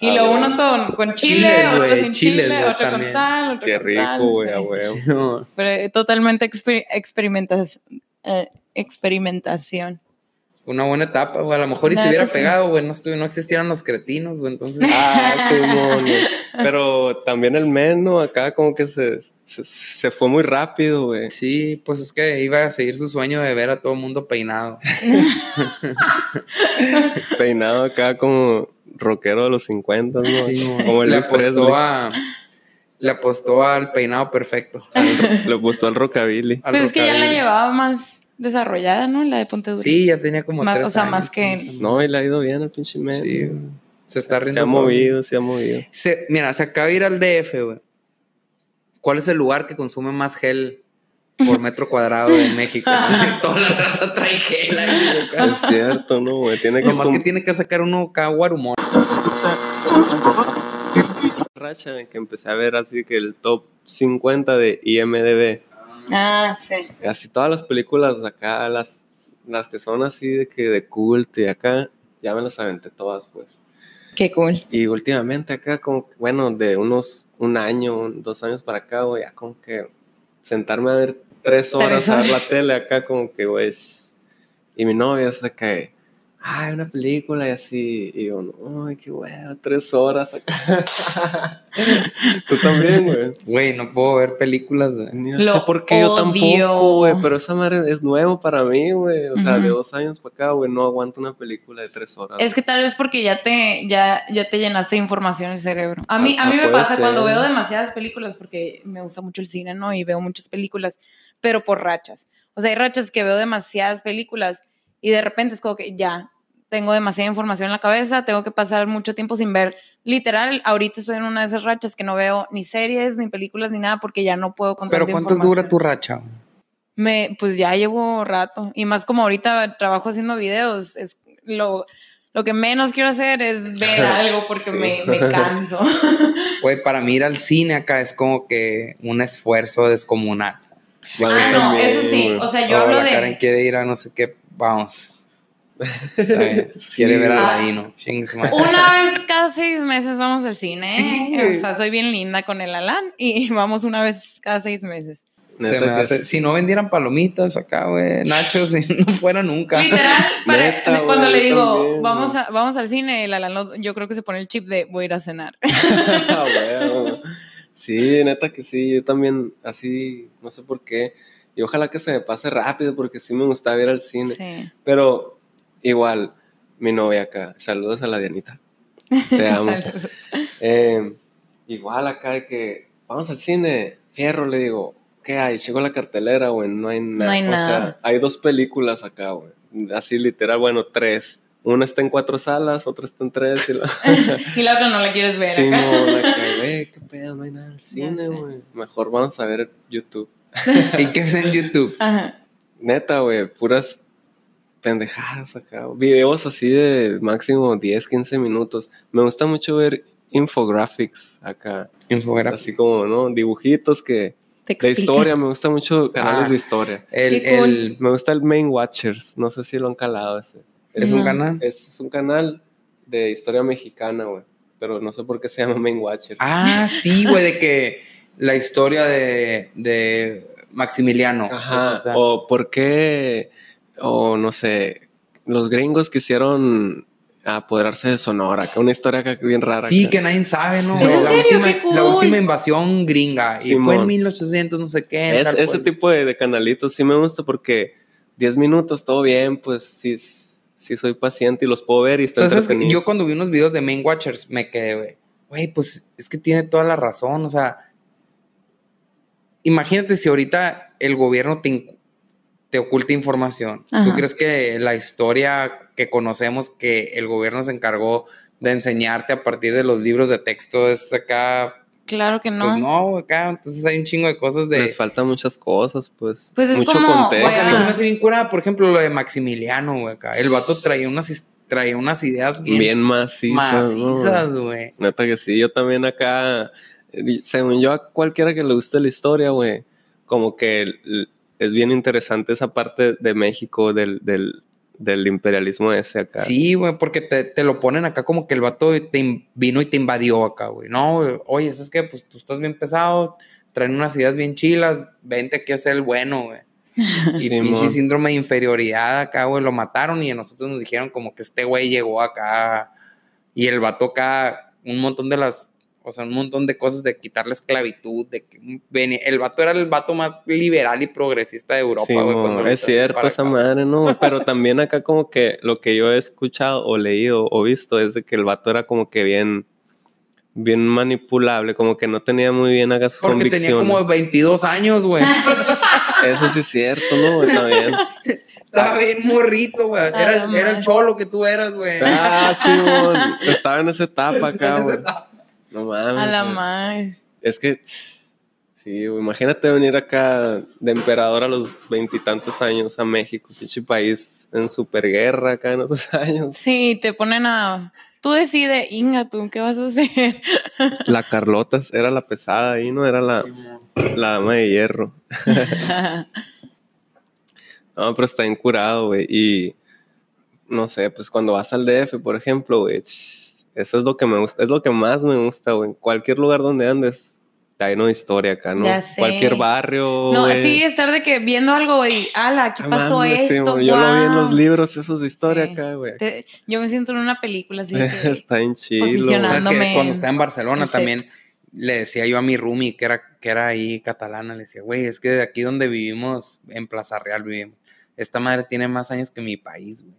y luego güey. unos con, con chile, Chiles, otros güey, sin chiles, chile, güey, otro con sal, otro Qué rico, güey, sí. a huevo. Pero totalmente exper- experimentas, eh, experimentación. Una buena etapa, güey. A lo mejor y La si hubiera pegado, güey, no, no existieran los cretinos, güey. Entonces, Ah, sí, mono. Pero también el meno acá como que se, se, se fue muy rápido, güey. sí, pues es que iba a seguir su sueño de ver a todo el mundo peinado. Peinado acá como rockero de los 50, ¿no? como el le apostó a, le apostó al peinado perfecto. Al- Le puso al rockabilly. al Pues es que ya la llevaba más desarrollada, ¿no? La de Ponte Dura. Sí, ya tenía como Más- tres o sea, años, más que- No, y le ha ido bien al pinche men. Sí, güey. se está se riendo ha solo. movido, se ha movido. Se- mira, se acaba de ir al DF, güey. ¿Cuál es el lugar que consume más gel por metro cuadrado de México? güey? Toda la raza trae gel ahí, güey. Es cierto, ¿no, güey? Tiene que Nomás que tiene que sacar uno acá guarumón. Racha en que empecé a ver así que el top 50 de IMDB. Ah, sí. Así todas las películas de acá, las, las que son así de que de culto y acá, ya me las aventé todas, pues. Qué cool. Y últimamente acá, como que, bueno, de unos un año, dos años para acá, güey, ya como que sentarme a ver tres horas Tres a ver la horas. tele acá, como que, güey. es- Y mi novia se cae. Ay, una película y así. Y yo, no, ay, qué bueno, tres horas acá. Tú también, güey. Güey, no puedo ver películas, güey. No Lo sé por qué yo tampoco, güey, pero esa madre es nuevo para mí, güey. O sea, de dos años para acá, güey, no aguanto una película de tres horas. Es que tal vez porque ya te, ya, ya te llenaste de información el cerebro. A mí, Ah, a mí me puede pasa ser. cuando veo demasiadas películas, porque me gusta mucho el cine, ¿no? Y veo muchas películas, pero por rachas. O sea, hay rachas que veo demasiadas películas y de repente es como que ya tengo demasiada información en la cabeza, tengo que pasar mucho tiempo sin ver. Literal, ahorita estoy en una de esas rachas que no veo ni series, ni películas, ni nada, porque ya no puedo con Pero ¿cuánto dura tu racha? Me, pues ya llevo rato. Y más como ahorita trabajo haciendo videos, es lo, lo que menos quiero hacer es ver algo porque Sí. me, me canso. Güey, para mí ir al cine acá es como que un esfuerzo descomunal. Ah, no, también, eso sí. O sea, yo Oh, hablo la Karen de. quiere ir a no sé qué, vamos. Quiere ver a Ah. Ladino. Chingue su madre. Una vez cada seis meses vamos al cine. O sea, soy bien linda con el Alan y vamos una vez cada seis meses. Se Neta me que hace- si no vendieran palomitas acá, güey, nachos, si no fuera nunca. Literal, para- Neta, cuando le digo, también, vamos, a, vamos al cine, el Alan yo creo que se pone el chip de voy a ir a cenar. Ah. Sí, neta que sí, yo también así, no sé por qué. Y ojalá que se me pase rápido porque sí me gustaba ir al cine. Sí. Pero igual, mi novia acá, saludos a la Dianita. Te amo. Eh, igual acá de que vamos al cine, fierro, le digo, ¿qué hay? Llegó la cartelera, güey, no hay nada. hay O nada. sea, hay dos películas acá, güey. Así literal, bueno, tres. Una está en cuatro salas, otra está en tres. Y la... Y la otra no la quieres ver Sí, acá. no, la que, güey, qué pedo, no hay nada en cine, güey. Mejor vamos a ver YouTube. ¿Y qué es en YouTube? Ajá. Neta, güey, puras pendejadas acá. Videos así de máximo 10, 15 minutos. Me gusta mucho ver infographics acá. Infografía. Así como, ¿no? Dibujitos que... De historia, me gusta mucho canales Ah. de historia. El, cool. el- Me gusta el Main Watchers, no sé si lo han calado ese. ¿Es No. un canal? Es, es un canal de historia mexicana, güey. Pero no sé por qué se llama Main Watchers. Ah, sí, güey, de que la historia de, de Maximiliano. Ajá. O por qué, o no sé, los gringos quisieron apoderarse de Sonora, que una historia acá bien rara. Sí, acá. que nadie sabe, ¿no? ¿Es en la, serio? última, ¡Qué cool! la última invasión gringa. Y fue en Simón. 1800, no sé qué. Es- tal ese cual. tipo de, de canalitos sí me gusta porque 10 minutos, todo bien, pues sí, sí soy paciente y los puedo ver y está Entonces, yo cuando vi unos videos de Main Watchers me quedé, güey, pues es que tiene toda la razón, o sea, imagínate si ahorita el gobierno te, te oculta información. ¿Tú crees que la historia que conocemos que el gobierno se encargó de enseñarte a partir de los libros de texto es acá? Claro que no. Pues no, acá, entonces hay un chingo de cosas de... Les faltan muchas cosas, pues. Pues es mucho como, contexto. O sea, a mí se me hace bien curada, por ejemplo, lo de Maximiliano, güey, acá. El vato traía unas, traía unas ideas bien, bien macizas. ¿no? macizas, güey. Neta que sí, yo también acá, según yo, a cualquiera que le guste la historia, güey, como que es bien interesante esa parte de México, del, del, del imperialismo ese acá. Sí, güey, porque te, te lo ponen acá como que el vato te in- vino y te invadió acá, güey. No, güey, oye, eso es que pues tú estás bien pesado, traen unas ideas bien chilas, vente aquí a ser el bueno, güey. Y pinche síndrome de inferioridad acá, güey, lo mataron y a nosotros nos dijeron como que este güey llegó acá y el vato acá, un montón de las, o sea, un montón de cosas de quitar la esclavitud, de que el vato era el vato más liberal y progresista de Europa, güey. Cuando lo es cierto para esa acá. madre, ¿no? Pero también acá como que lo que yo he escuchado o leído o visto es de que el vato era como que bien, bien manipulable, como que no tenía muy bien acá sus Porque tenía convicciones. como 22 años, güey. Eso sí es cierto, ¿no? Está bien. Estaba bien morrito, güey. Era, era el cholo que tú eras, güey. Ah, Simón. Estaba en esa etapa acá, güey. No mames. A la güey. más. Es que, sí, güey, imagínate venir acá de emperador a los veintitantos años a México, pinche país en superguerra acá en esos años. Sí, te ponen a. Tú decides, Inga, tú, ¿qué vas a hacer? La Carlota era la pesada ahí, ¿no? Era la, la dama de hierro. No, pero está bien curado, güey. Y no sé, pues cuando vas al DF, por ejemplo, güey, eso es lo que me gusta, es lo que más me gusta, güey. En cualquier lugar donde andes, está lleno de historia acá, ¿no? Ya sé. Cualquier barrio. No, sí, estar de que viendo algo y, ala, aquí Ah, pasó mames, sí, esto. Yo lo vi en los guau". libros esos de historia Sí. acá, güey. Yo me siento en una película así que, Está en chilo. posicionado. ¿Sabes que Cuando estaba en Barcelona set. también le decía yo a mi roomie que era, que era ahí catalana, le decía, güey, es que de aquí donde vivimos, en Plaza Real vivimos, esta madre tiene más años que mi país, güey.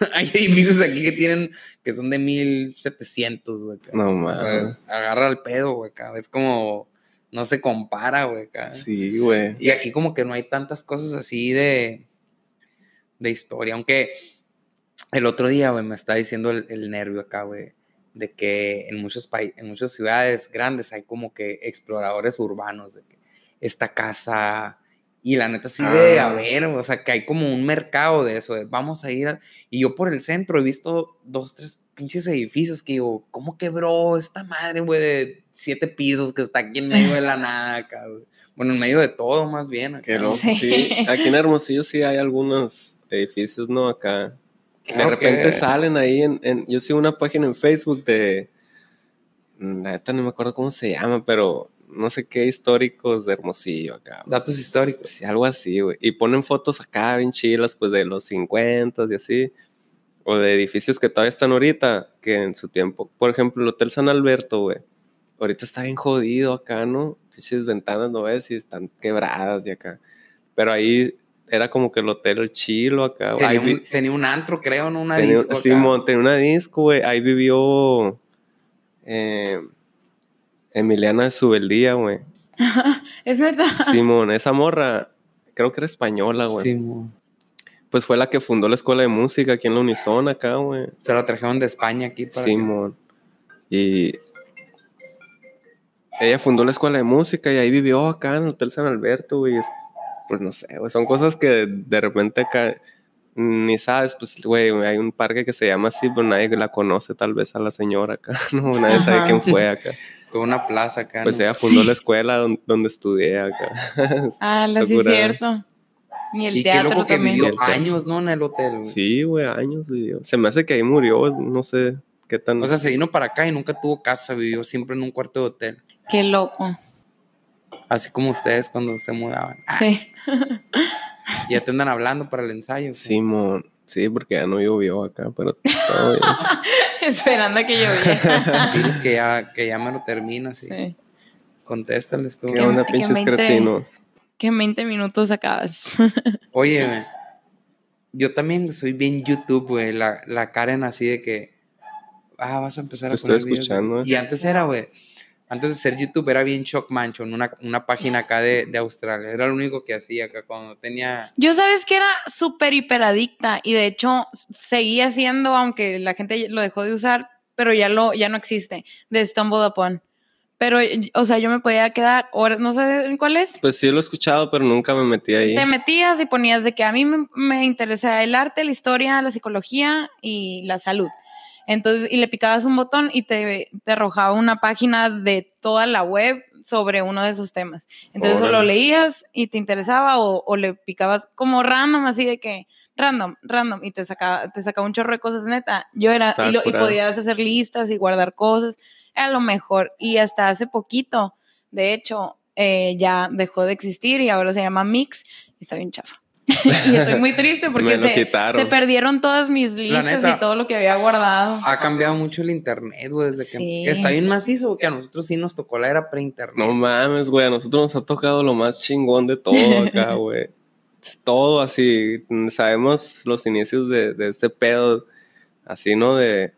Hay edificios aquí que tienen, que son de 1700, güey. No O mames. sea, agarra el pedo, güey. Es como, no se compara, güey. Sí, güey. Y aquí como que no hay tantas cosas así de, de historia. Aunque el otro día, güey, me está diciendo el, el nervio acá, güey, de que en muchos países, en muchas ciudades grandes hay como que exploradores urbanos, de que esta casa... Y la neta sí de Ah. haber, o sea, que hay como un mercado de eso, de vamos a ir a... Y yo por el centro he visto dos, tres pinches edificios que digo, ¿cómo quebró esta madre, güey, de siete pisos que está aquí en medio de la nada acá, güey? Bueno, en medio de todo, más bien. acá. Que loco, Sí. sí. Aquí en Hermosillo sí hay algunos edificios, ¿no? Acá. Claro de repente que- salen ahí en, en- Yo sigo una página en Facebook de... La neta no me acuerdo cómo se llama, pero no sé qué históricos de Hermosillo acá. güey. Datos históricos. Sí, algo así, güey. Y ponen fotos acá bien chilas, pues de los 50 y así. O de edificios que todavía están ahorita, que en su tiempo. Por ejemplo, el Hotel San Alberto, güey. Ahorita está bien jodido acá, ¿no? Pinches ventanas, ¿no ves? Y están quebradas y acá. Pero ahí era como que el hotel chilo acá. Tenía un, tenía un antro, creo, ¿no? Una tenía, disco. Simón, tenía una disco, güey. Ahí vivió eh, Emiliana de Subeldía, güey. es neta. Simón, esa morra, creo que era española, güey. Simón. Pues fue la que fundó la escuela de música aquí en la Unison, acá, güey. Se la trajeron de España aquí para Simón. Y ella fundó la escuela de música y ahí vivió acá en el Hotel San Alberto, güey. Es- Pues no sé, güey. Son cosas que de repente acá ni sabes, pues, güey, hay un parque que se llama así, pero nadie la conoce tal vez a la señora acá, ¿no? Nadie sabe quién fue acá. Toda una plaza acá. Pues ¿no? ella fundó la escuela don- donde, estudié acá. Ah, la sí es cierto. Y el y qué teatro loco que también. vivió El teatro. años, ¿no? En el hotel. güey. Sí, güey, años vivió. Se me hace que ahí murió, no sé qué tan... O sea, se vino para acá y nunca tuvo casa, vivió siempre en un cuarto de hotel. Qué loco. Así como ustedes cuando se mudaban. Sí. Y ya te andan hablando para el ensayo. Simón, sí, porque ya no llovió acá, pero todo bien. Esperando a que lloviera. Diles que ya, que ya me lo terminas. Sí. sí. Contéstales tú. ¿Qué Que- onda, que pinches 20 cretinos? Que en 20 minutos acabas. Oye, yo también soy bien YouTube, güey. La, la Karen así de que. Ah, vas a empezar Te a estoy poner videos, escuchando, eh. Y antes era, güey. Antes de ser YouTube era bien Shock Mansion, una, una página acá de, de Australia. Era lo único que hacía acá cuando tenía. Yo sabes que era súper hiperadicta y de hecho seguía siendo, aunque la gente lo dejó de usar, pero ya, lo, ya no existe, de Stumble Upon. Pero, o sea, yo me podía quedar horas, no sé cuál es. Pues sí lo he escuchado, pero nunca me metí ahí. Te metías y ponías de que a mí me, me interesa el arte, la historia, la psicología y la salud. Entonces, y le picabas un botón y te, te arrojaba una página de toda la web sobre uno de esos temas. Entonces, o lo leías y te interesaba o, o le picabas como random, así de que random, random, y te sacaba, te sacaba un chorro de cosas neta. Yo era, y, lo- y podías hacer listas y guardar cosas. Era lo mejor. Y hasta hace poquito, de hecho, eh, ya dejó de existir y ahora se llama Mix y está bien chafa. y estoy muy triste porque se, perdieron todas mis listas neta. y todo lo que había guardado. Ha cambiado mucho el internet, güey, desde que está bien macizo, que a nosotros sí nos tocó la era pre-internet. No mames, güey, a nosotros nos ha tocado lo más chingón de todo acá, güey. Es Todo así, sabemos los inicios de, de este pedo, así, ¿no? De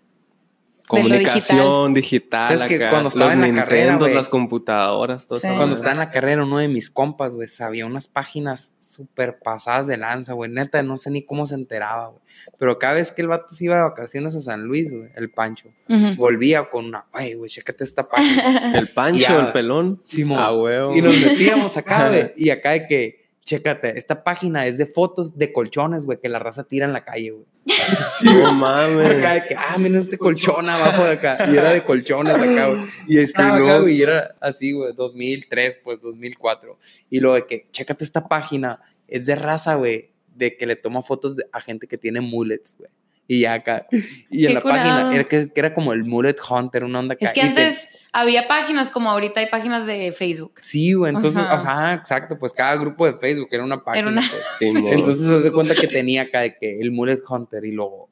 comunicación digital, ¿Sabes que acá, cuando estaba los en la carrera, Nintendos, güey? las computadoras, todo Sí. eso. Cuando estaba en la carrera, uno de mis compas, güey, sabía unas páginas súper pasadas de lanza, güey. Neta, no sé ni cómo se enteraba, güey. Pero cada vez que el vato se iba de vacaciones a San Luis, güey, el Pancho, volvía con una, güey, güey, chécate esta página. El Pancho, Ya. el pelón. Simón. Ah. Y nos metíamos acá, güey. Y acá de que, chécate, esta página es de fotos de colchones, güey, que la raza tira en la calle, güey. no Por acá mames. de que, ah, miren este colchón abajo de acá. Y era de colchones acá, güey. Y estaba Y acá, luego- güey, y era así, güey, 2003, pues 2004. Y lo de que, chécate esta página, es de raza, güey, de que le toma fotos de- a gente que tiene mullets, güey. Y ya acá, y en la curado. página, era que, que era como el mullet hunter, una onda acá. Es que te- antes, había páginas como ahorita hay páginas de Facebook. Sí, güey, entonces, o sea, exacto, pues cada grupo de Facebook era una página. una- pues. Sí. Entonces se hace cuenta que tenía acá de que el Mullet Hunter y luego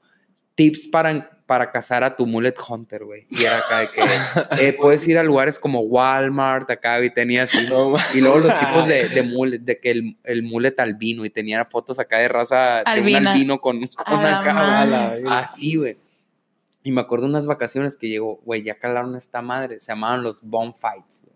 tips para, para cazar a tu Mullet Hunter, güey. Y era acá de que eh, puedes ir a lugares como Walmart, acá, y tenía así. No, Y luego los tipos de, de mullet, de que el, el mullet albino, y tenía fotos acá de raza de un Albina. albino con, con acá. Así, güey. Y me acuerdo unas vacaciones que llegó, güey, ya calaron esta madre, se llamaban los bomb fights, güey.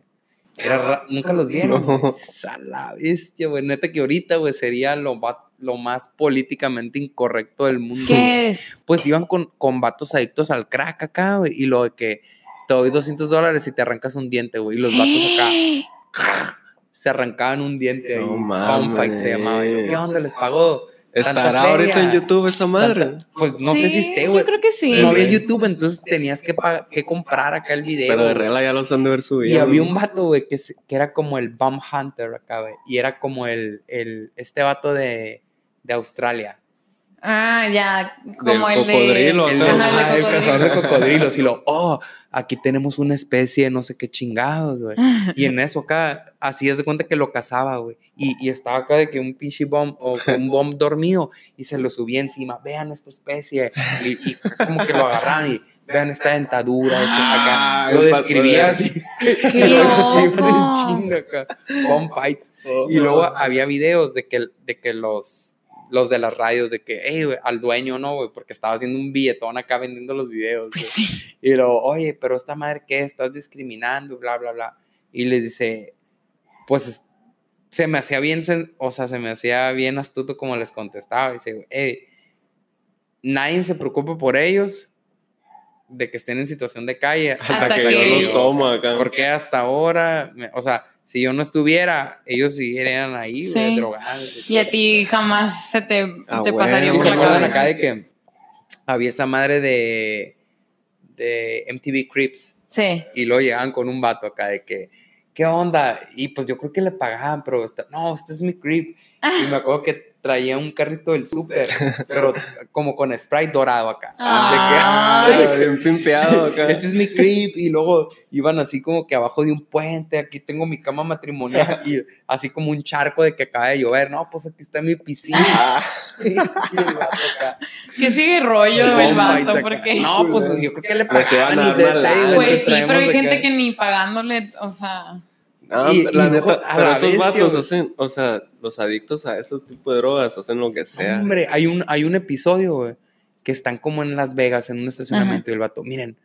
Era ra- nunca los vieron. No. güey. A la bestia, güey. Neta que ahorita, güey, sería lo, lo más políticamente incorrecto del mundo. ¿Qué es? Pues iban con, con vatos adictos al crack acá, güey. Y lo de que te doy 200 dólares y te arrancas un diente, güey. Y los vatos acá se arrancaban un diente. No fight se llamaba. Yo, mames. ¿Qué onda? ¿Les pagó? ¿Estará ahorita en? YouTube esa madre? Tanta- Pues no sé si esté, güey. Yo creo que sí. No había. YouTube, entonces tenías que, que comprar acá el video. Pero de regla ya los han de ver subido. Y había un vato, güey, que, se- que era como el Bomb Hunter acá, güey. Y era como el, el este vato de, de Australia. Ah, ya, como Del el de... cocodrilo, El, ajá, el de el cazador de cocodrilo. cocodrilos. Y lo, oh, aquí tenemos una especie de no sé qué chingados, güey. Y en eso acá, así es de cuenta que lo cazaba, güey. Y, y estaba acá de que un pinche bomb o que un bomb dormido y se lo subía encima. Vean esta especie. Y, y como que lo agarraron y vean esta dentadura. eso acá. Ah, Lo de describía así. ¡Qué Y chinga acá. Bomb fights. Y luego había videos de que, de que los, los de las radios, de que, hey, al dueño no, güey, porque estaba haciendo un billetón acá vendiendo los videos. Pues sí. Y luego, oye, pero esta madre, ¿qué? Estás discriminando, bla, bla, bla. Y les dice, pues se me hacía bien, o sea, se me hacía bien astuto como les contestaba. Dice, hey, nadie se preocupa por ellos de que estén en situación de calle Hasta, Hasta que, que- yo los tomo acá. porque hasta ahora, me- o sea, si yo no estuviera, ellos siguieran ahí, Sí. drogados. Y a ti jamás se te, Ah, te güey. pasaría por la cabeza. acá de que había esa madre de, de MTV Crips Sí. y luego llegaban con un vato acá de que, ¿qué onda? Y pues yo creo que le pagaban, pero no, este es mi creep. Y me acuerdo que traía un carrito del súper, pero como con Sprite dorado acá. Ah. De que, Ah, bien pimpeado acá. este es mi creep y luego iban así como que abajo de un puente, aquí tengo mi cama matrimonial y así como un charco de que acaba de llover, no, pues aquí está mi piscina. y, y el acá. Que sigue rollo el fights vato, porque... No, pues yo creo que le Pues pagaban y Pues sí, pero hay gente que ni pagándole, o sea... Ah, Y- la y neta, a pero la esos bestia, vatos hacen, o sea, los adictos a ese tipo de drogas hacen lo que sea. Hombre, hay un, hay un episodio, güey, que están como en Las Vegas, en un estacionamiento, y el vato, miren,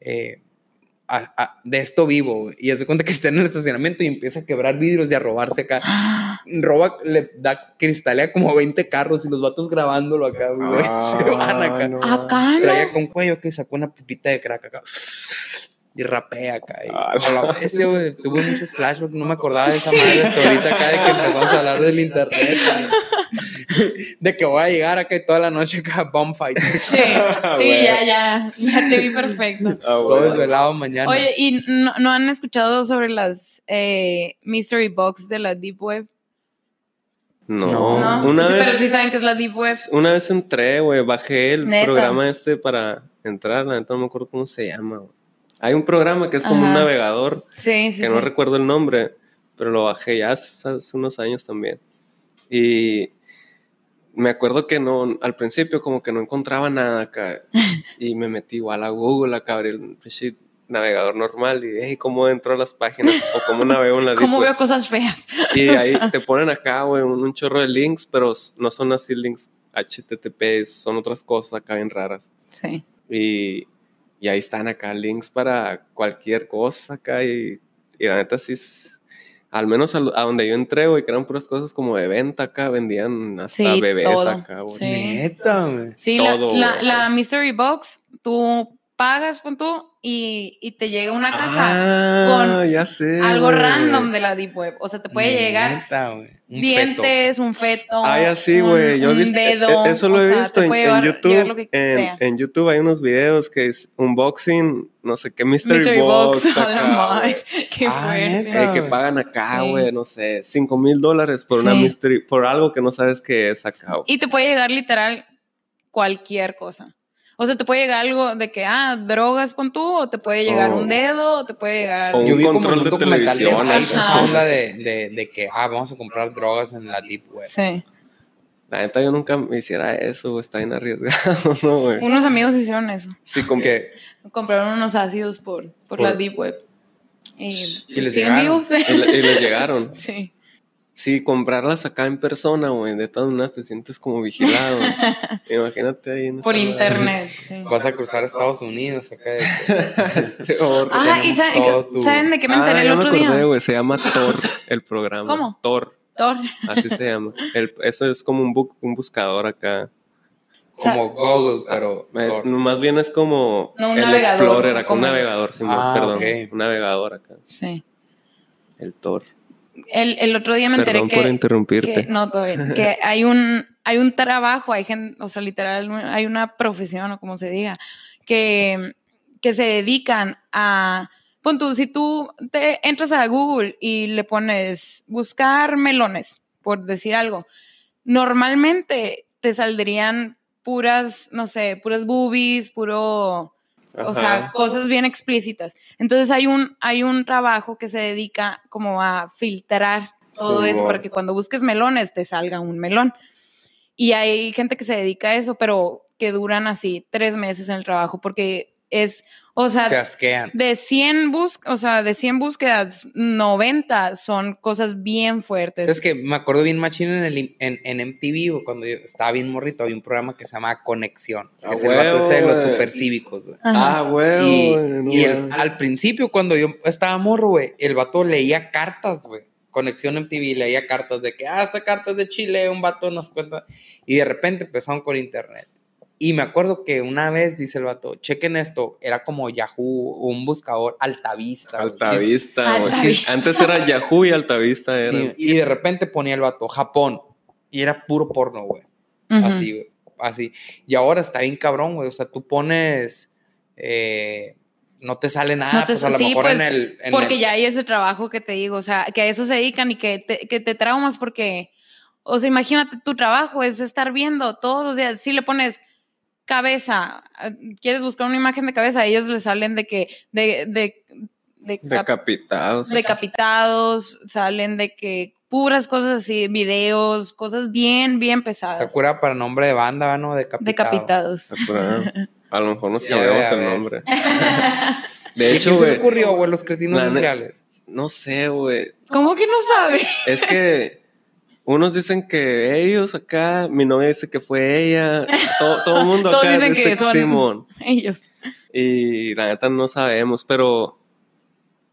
eh, a- a- de esto vivo, güey. Y hace cuenta que está en el estacionamiento y empieza a quebrar vidrios y a robarse acá. Roba, le da, cristalea como 20 carros y los vatos grabándolo acá, güey. se van acá. Ah, no. Acá, Traía con cuello que sacó una pipita de crack acá. Y rapea acá. Y, Ah, a la bestia, güey. Tuve muchos flashbacks. No me acordaba de esa madre hasta ahorita acá de que empezamos a hablar del internet. De que voy a llegar acá y toda la noche acá bomb fight. Sí, Ah, sí, ya, ya, ya te vi perfecto. Ah, Todo desvelado mañana. Oye, ¿y no, no han escuchado sobre las eh, mystery box de la Deep Web? No, ¿No? una Sí, vez, Pero sí saben que es la Deep Web. una vez entré, güey, bajé el Neta. programa este para entrar, la neta no me acuerdo cómo se llama. güey. Hay un programa que es como un Ajá. navegador, Sí, sí, que sí. no recuerdo el nombre, pero lo bajé ya hace, hace unos años también. Y me acuerdo que no, al principio como que no encontraba nada acá. Y me metí igual a Google, acá abrí el navegador normal y, hey, ¿cómo entro a las páginas? O cómo navego en la ¿Cómo veo cosas feas? Y ahí te ponen acá, güey, un, un chorro de links, pero no son así links HTTP, son otras cosas acá bien raras. Sí. Y, y ahí están acá links para cualquier cosa acá y, y la neta sí, es- al menos a, donde yo entré, güey, que eran puras cosas como de venta acá, vendían hasta Sí, bebés todo. acá, güey. Sí. Neta, güey. Sí, la- Todo, la, güey. la mystery box, tú pagas con tú y, y te llega una caja Ah, ya sé. algo güey. random de la Deep Web. O sea, te puede llegar Neta, güey. Un dientes, un feto, Ah, ya sí, un- güey. Yo he un visto, e- dedo. e- eso lo o he sea, visto te en, puede en llevar- llegar YouTube. lo que en, sea. en YouTube hay unos videos que es unboxing, no sé qué, Mystery, Mystery Box. box, acá, la güey. madre. Qué Ah, fuerte. neta. Eh, que pagan acá, Sí. güey, no sé, 5 mil dólares por una Sí. mystery, por algo que no sabes qué es acá. güey. Y te puede llegar literal cualquier cosa. O sea, te puede llegar algo de que, ah, drogas pon tú, o te puede llegar O- un dedo, o te puede llegar... o- Yo un vi como control un de de televisión, esa onda de, de, de que, ah, vamos a comprar drogas en la Deep Web. Sí. La neta, yo nunca me hiciera eso. Está bien arriesgado, ¿no, güey? Unos amigos hicieron eso. Sí, como Que, Compraron unos ácidos por, por, Por- la Deep Web. Y, Y les siguen llegaron. vivos. y, le- y les llegaron. Sí. Sí, comprarlas acá en persona, güey. De todas maneras te sientes como vigilado. Imagínate ahí. en Por internet, sí. vas a cruzar Estados Unidos acá. Horror. Ah, ¿y saben, todo tu- ¿saben de qué me enteré Ah, el ya otro me acordé, día? güey. Se llama Thor el programa. ¿Cómo? Thor. Thor. Así se llama. El- eso es como un, bu- un buscador acá. como Google, pero. Es- más bien es como No, un el navegador, Explorer, sí, acá, como- un navegador, sí, Ah, perdón. Un navegador acá. Sí. El Thor. El, el otro día me enteré por que, interrumpirte. que- no, todo bien, que hay un, hay un trabajo, hay gente, o sea, literal, hay una profesión, o como se diga, que, que se dedican a, pon tú, si tú te entras a Google y le pones buscar melones, por decir algo, normalmente te saldrían puras, no sé, puras boobies, puro, o sea, cosas bien explícitas. Entonces hay un, hay un trabajo que se dedica como a filtrar todo Sí, eso wow. para que cuando busques melones te salga un melón. Y hay gente que se dedica a eso, pero que duran así tres meses en el trabajo porque es, o sea, Se asquean. de 100 bus o sea, de 100 búsquedas, 90 son cosas bien fuertes. Es que me acuerdo bien machín en, el, en, en MTV, cuando yo estaba bien morrito, había un programa que se llama Conexión. Que Ah, es el vato ese de los supercívicos. Ajá. Ah, güey. Y, el- al principio, cuando yo estaba morro, güey, el vato leía cartas, güey. Conexión MTV leía cartas de que, ah, esta carta es de Chile, un vato nos cuenta. Y de repente empezaron con internet. Y me acuerdo que una vez, dice el vato, chequen esto, era como Yahoo, un buscador altavista. Altavista, güey. Altavista. Antes era Yahoo y Altavista era. Sí, y de repente ponía el vato, Japón. Y era puro porno, güey. Ujú. Así, güey. Así. Y ahora está bien cabrón, güey. O sea, tú pones. eh, no te sale nada, No te- pues a lo sí, mejor pues, en el. en porque el- ya hay ese trabajo que te digo, o sea, que a eso se dedican y que te, que te traumas porque, o sea, imagínate, tu trabajo es estar viendo todos los días, si le pones cabeza, ah, quieres buscar una imagen de cabeza, a ellos les salen de que, de, de, de cap- Decapitados. decapitados, salen de que puras cosas así, videos, cosas bien, bien pesadas. Sakura para nombre de banda, ¿no? Decapitado. Decapitados. Sakura. A lo mejor nos cambiamos el nombre. ¿Y De hecho, quién se ocurrió, güey, los cretinos sociales? No sé, güey. ¿Cómo que no sabe? Es que unos dicen que ellos acá, mi novia dice que fue ella, todo, todo el mundo acá dicen dice que son- Simón. Ellos. Y la neta no sabemos, pero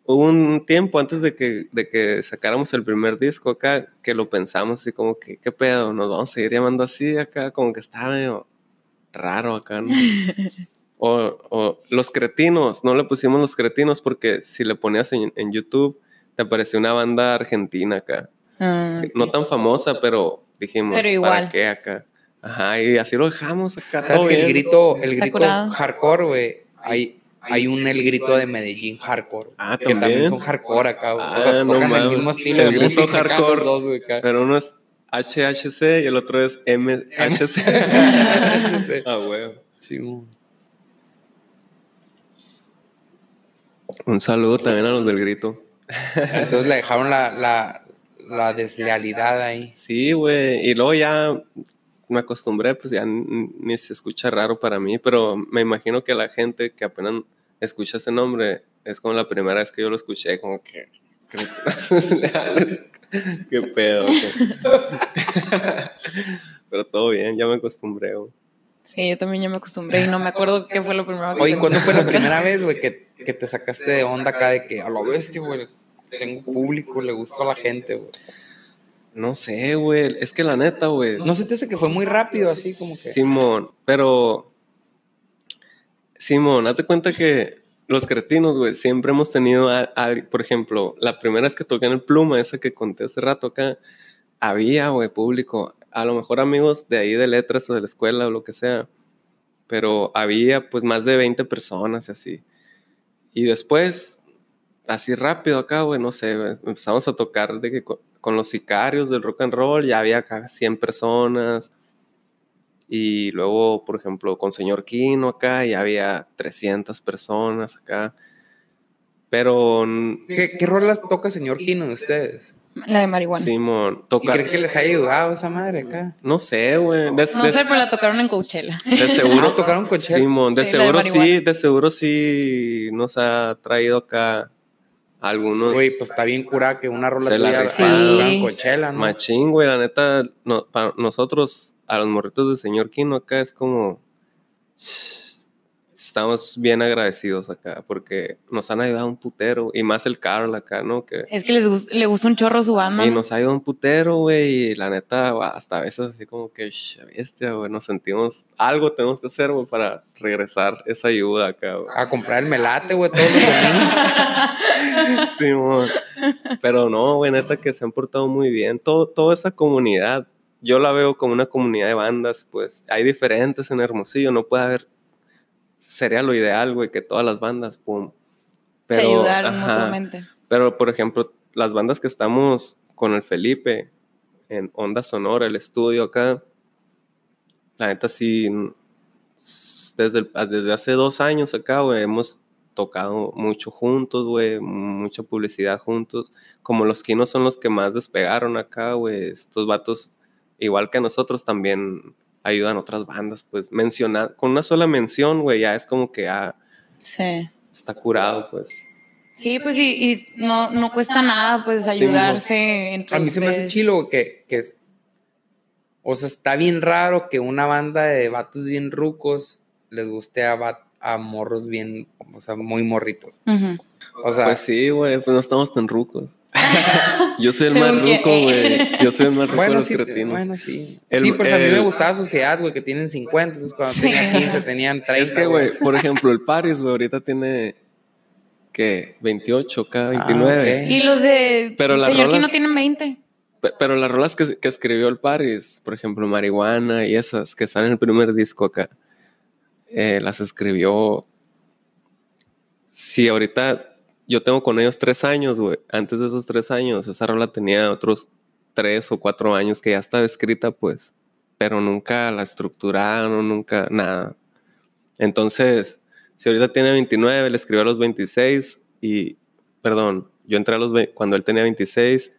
hubo un tiempo antes de que, de que sacáramos el primer disco acá que lo pensamos así como que, ¿qué pedo? ¿Nos vamos a seguir llamando así acá? Como que estaba medio raro acá, ¿no? O, o los cretinos, no le pusimos los cretinos porque si le ponías en, en YouTube te apareció una banda argentina acá. Ah. No tan famosa, pero dijimos, Pero igual. ¿para qué acá? Ajá, y así lo dejamos acá. ¿Sabes que el grito, el grito curado. hardcore, güey? Hay, hay un el grito de Medellín hardcore. Ah, Que también también. son hardcore acá, güey. Ah, o sea, no tocan el mismo estilo El de grito música acá, hardcore. los dos, güey, acá. Pero uno es HHC y el otro es MHC. MHC. ah, güey. Sí, güey. Un saludo también a los del grito. Entonces le dejaron la, la, la deslealidad ahí. Sí, güey. Y luego ya me acostumbré, pues ya ni se escucha raro para mí, pero me imagino que la gente que apenas escucha ese nombre es como la primera vez que yo lo escuché, como que. Qué pedo. pero todo bien, ya me acostumbré, güey. Sí, yo también ya me acostumbré y no me acuerdo qué fue lo primero que Oye. ¿cuándo fue la primera vez, güey, que, que te sacaste de onda acá de que a lo bestia, güey, tengo público, le gusta a la gente, güey? No sé, güey. Es que la neta, güey. ¿No se te hace que fue muy rápido así como que? Simón, pero. Simón, haz de cuenta que los cretinos, güey, siempre hemos tenido, a- a- por ejemplo, la primera vez que toqué en el Pluma, esa que conté hace rato acá, había, güey, público. A lo mejor amigos de ahí de letras o de la escuela o lo que sea, pero había pues más de 20 personas y así. Y después, así rápido acá, güey, no sé, empezamos a tocar de que co- con, los sicarios del rock and roll, ya había acá 100 personas. Y luego, por ejemplo, con Señor Kino acá, ya había 300 personas acá. Pero, ¿Qué, qué rolas toca señor Kino de ustedes? La de marihuana. Simón, ¿Y toca... creen que les haya ayudado esa madre acá? No sé, güey. De, No de- sé, pero la tocaron en Coachella. de seguro Ah, tocaron con Cher. Simón, de Sí, la de seguro sí, de seguro sí nos ha traído acá algunos... Güey, pues está bien curada que una rola Se la Sí. Coachella, ¿no? Machín, güey, la neta, no, para nosotros, a los morritos de señor Kino acá es como. Estamos bien agradecidos acá porque nos han ayudado un putero y más el Carl acá, ¿no? Que, Es que les le gusta un chorro su banda. y ¿no? nos ha ayudado un putero, güey, y la neta, güey, hasta a veces así como que, "Sh, bestia, güey, nos sentimos, algo tenemos que hacer, güey, para regresar esa ayuda acá, güey. A comprar el melate, güey, domingos. Sí, mon. Pero no, güey, neta que se han portado muy bien. Todo, toda esa comunidad, yo la veo como una comunidad de bandas, pues hay diferentes en Hermosillo, no puede haber, sería lo ideal, güey, que todas las bandas, pum. Se ayudaron ajá. mutuamente. Pero, por ejemplo, las bandas que estamos con el Felipe en Onda Sonora, el estudio acá, la neta sí, desde, el- desde hace dos años acá, güey, hemos tocado mucho juntos, güey, mucha publicidad juntos. Como los Kinos son los que más despegaron acá, güey, estos vatos, igual que nosotros, también ayudan otras bandas, pues, mencionar, con una sola mención, güey, ya es como que, ah, Sí. está curado, pues. Sí, pues y, y no, no cuesta nada, pues Sí, ayudarse entre A mí se me hace ustedes. chilo que, que es. O sea, está bien raro que una banda de vatos bien rucos les guste a, va- a morros bien, o sea, muy morritos. Ujú. O sea, Pues sí, güey, pues no estamos tan rucos. Yo soy el más ruco, güey. Yo soy el más ruco de los sí, cretinos. bueno, sí. El- sí, pues a mí el- me gustaba Sociedad, güey, que tienen 50, entonces cuando Sí. tenía 15 tenían 30. es que, güey, por ejemplo, el Paris, güey, ahorita tiene, ¿qué? 28, cada 29. Ah. Y los de Pero las señor que rolas- no tienen 20. Pe- Pero las rolas que, que escribió el Paris, por ejemplo, Marihuana y esas que están en el primer disco acá, eh, las escribió. Sí, ahorita yo tengo con ellos tres años, güey. Antes de esos tres años, esa rola tenía otros tres o cuatro años que ya estaba escrita, pues, pero nunca la estructuraron, nunca nada. Entonces, si ahorita tiene 29, le escribió a los 26 y, perdón, yo entré a los cuando él tenía 26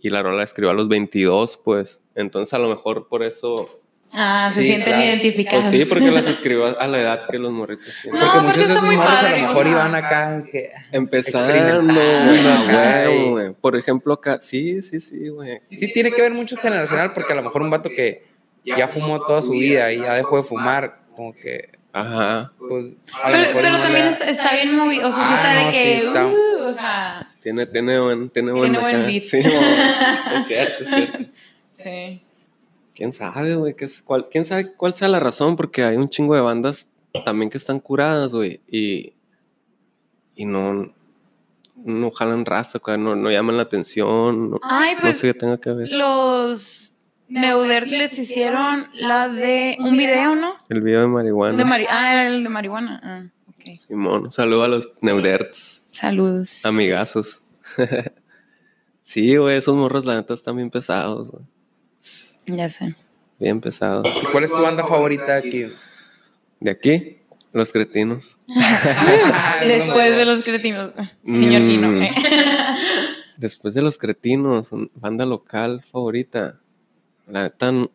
y la rola la escribió a los 22, pues. Entonces, a lo mejor por eso. Ah, se Sí, sienten claro. identificados. Pues sí, porque las escribió a la edad que los morritos tienen. No, Porque muchos de esos morros a lo o mejor sea. iban acá que Empezando, güey. Por ejemplo, acá. Sí, sí, sí, güey. Sí, tiene que ver mucho generacional, porque a lo mejor un vato que ya fumó toda su vida y ya dejó de fumar, como que, Ajá. pues, a lo Pero, mejor pero no también está, bien movido. O sea, sí Ah, está no, de sí que. está. uh, o sea, Tiene, tiene buen, tiene buen, Tiene buen beat. Sí, es cierto, es cierto. sí. ¿Quién sabe, güey? ¿Qué es- cuál- ¿Quién sabe cuál sea la razón? Porque hay un chingo de bandas también que están curadas, güey. Y, y no, no jalan raza, güey, no, no llaman la atención. No, Ay, no pues sé qué tenga que ver. los Neudert les hicieron la de un video, ¿no? El video de marihuana. De mari ah, era el de marihuana. Ah, ok. Simón, saludo a los Neuderts, Saludos. amigazos. sí, güey, esos morros, la neta, están bien pesados, güey. Ya sé. Bien pesados. ¿Y ¿Cuál es tu banda favorita aquí? De aquí, los cretinos. Después de los cretinos. Señor Mm. Kino. eh. Después de los cretinos, banda local favorita. La neta, n-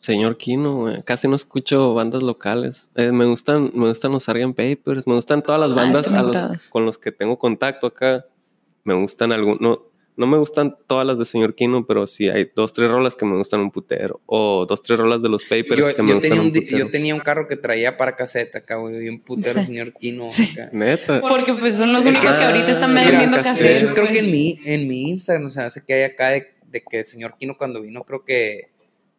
señor Kino, güey. Casi no escucho bandas locales. Eh, me gustan, me gustan los Sargent Papers, me gustan todas las Ah, bandas a los- con los que tengo contacto acá. Me gustan algunos. No, me gustan todas las de señor Kino, pero sí hay dos, tres rolas que me gustan un putero. O dos, tres rolas de los Papers Yo, que me yo gustan tenía un putero. yo tenía un carro que traía para caseta acá, güey, y un putero Sí. señor Kino. acá. Neta. Porque pues son los Es únicos que- que ahorita están vendiendo cassette. De hecho, creo que pues. en mi, en mi Instagram, o sea, hace que hay acá de, de que el señor Kino cuando vino, creo que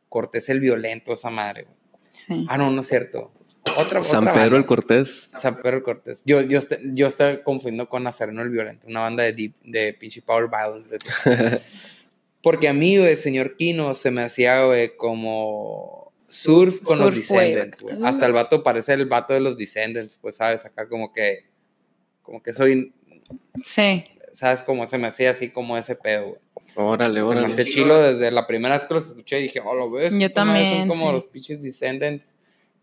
Cortés el violento, esa madre. güey. Sí. Ah, no, no es cierto. Otra, San otra Pedro banda. el Cortés. San Pedro Cortés. Yo, yo, yo estaba confundiendo con Nazareno el Violento, una banda de, deep, de pinche Power Violence. de- Porque a mí, güey, señor Kino se me hacía, güey, como surf con los Surf wave. Descendants, güey. Hasta el vato parece el vato de los Descendants, pues, ¿sabes? Acá como que, como que soy, Sí. ¿sabes? Como se me hacía así como ese pedo, güey. Órale, Se me órale. hacía chilo desde la primera vez que los escuché. Dije, oh, lo ves. Yo también, Son como sí. los pinches Descendants,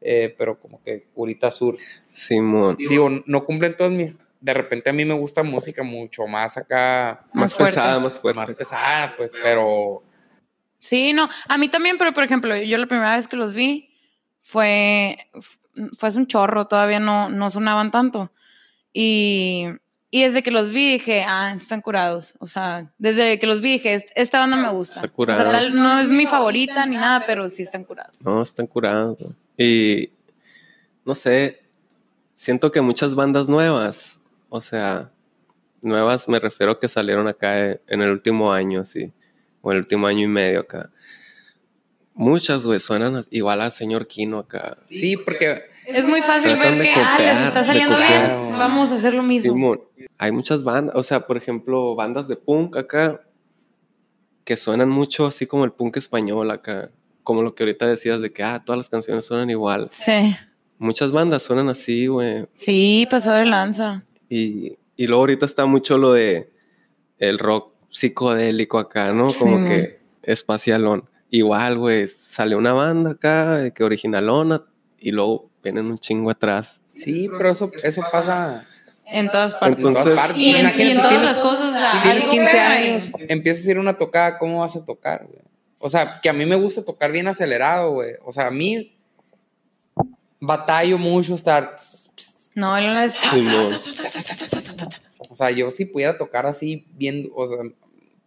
eh, pero como que curita sur. Simón. Digo, no cumplen todos mis. De repente a mí me gusta música mucho más acá. Más Más fuerte. pesada, más fuerte. Más pesada, pues, pero. Sí, no, a mí también, pero por ejemplo, yo la primera vez que los vi fue, fue un chorro, todavía no, no sonaban tanto. Y, y desde que los vi dije, ah, están curados. O sea, desde que los vi dije, "Est- esta banda me gusta. Está O sea, no es mi favorita ni nada, pero sí están curados. No, están curados. Y no sé, siento que muchas bandas nuevas, o sea, nuevas me refiero que salieron acá eh, en el último año, así, o el último año y medio acá. Muchas, güey, suenan igual a señor Kino acá. Sí, porque. Es muy fácil ver que, ah, les copiar, está de saliendo copiar. bien, vamos a hacer lo mismo. Simón, hay muchas bandas, o sea, por ejemplo, bandas de punk acá que suenan mucho así como el punk español acá, como lo que ahorita decías de que, ah, todas las canciones suenan igual. Sí, Muchas bandas suenan así, güey. sí, pasó de lanza. Y, y luego ahorita está mucho lo de el rock psicodélico acá, ¿no? Sí, Como man. que espacialón. Igual, güey, sale una banda acá de que originalona y luego vienen un chingo atrás. Sí, pero eso, eso pasa. En todas partes. En todas Entonces- partes. y, en, y en todas las cosas, o sea, Tienes algo 15 pega y- años, empiezas a ir a una tocada, ¿cómo vas a tocar, güey? O sea, que a mí me gusta tocar bien acelerado, güey. O sea, a mí batallo mucho estar... No, él no es... O sea, yo si pudiera tocar así bien, o sea,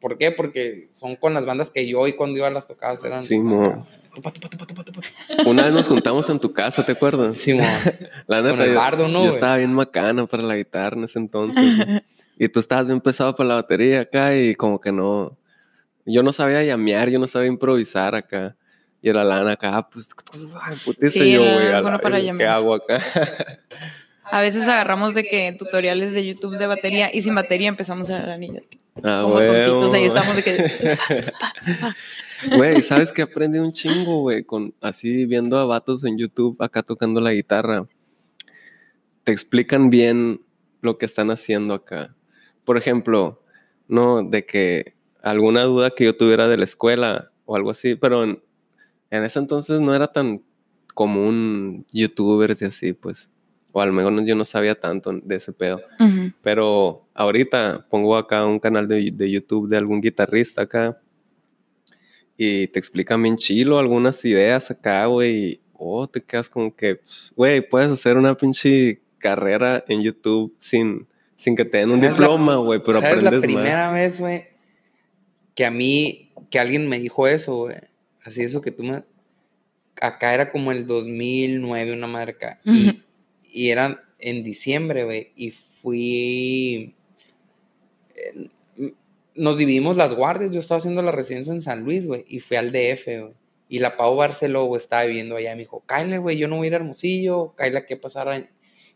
¿por qué? Porque son con las bandas que yo y cuando iba a las tocadas eran... Tupa, tupa. Una vez nos juntamos en tu casa, ¿te acuerdas? Simón. La neta, Con el yo, bardo, ¿no, yo güey? estaba bien macana para la guitarra en ese entonces. y tú estabas bien pesado para la batería acá y como que no... Yo no sabía llamear, yo no sabía improvisar acá. Y era lana acá, ah, pues, ay, putiza Sí, yo, güey, la para ¿qué hago acá? A veces agarramos de que tutoriales de YouTube de batería y sin batería empezamos a la anilla. Ah, Como tontitos, ahí estamos de que... Güey, ¿sabes qué aprendí un chingo, güey? Con, así viendo a vatos en YouTube acá tocando la guitarra. Te explican bien lo que están haciendo acá. Por ejemplo, no, de que alguna duda que yo tuviera de la escuela o algo así, pero en, en ese entonces no era tan común youtubers y así, pues. O al menos yo no sabía tanto de ese pedo. Ujú. Pero ahorita pongo acá un canal de, de YouTube de algún guitarrista acá y te explican bien chilo algunas ideas acá, güey. Oh, te quedas como que, pues, güey, puedes hacer una pinche carrera en YouTube sin, sin que te den un ¿Sabes la- diploma, güey, pero ¿Sabes aprendes la más. primera vez, güey, que a mí, que alguien me dijo eso, güey? Así eso que tú me... Acá era como el 2009, una madre acá. Y, y eran en diciembre, güey. Y fui... eh, Nos dividimos las guardias. Yo estaba haciendo la residencia en San Luis, güey. Y fui al DF, güey. Y la Pau Barceló, güey, estaba viviendo allá. Me dijo, Kyle, güey, yo no voy a ir a Hermosillo. Kyle, ¿qué pasará?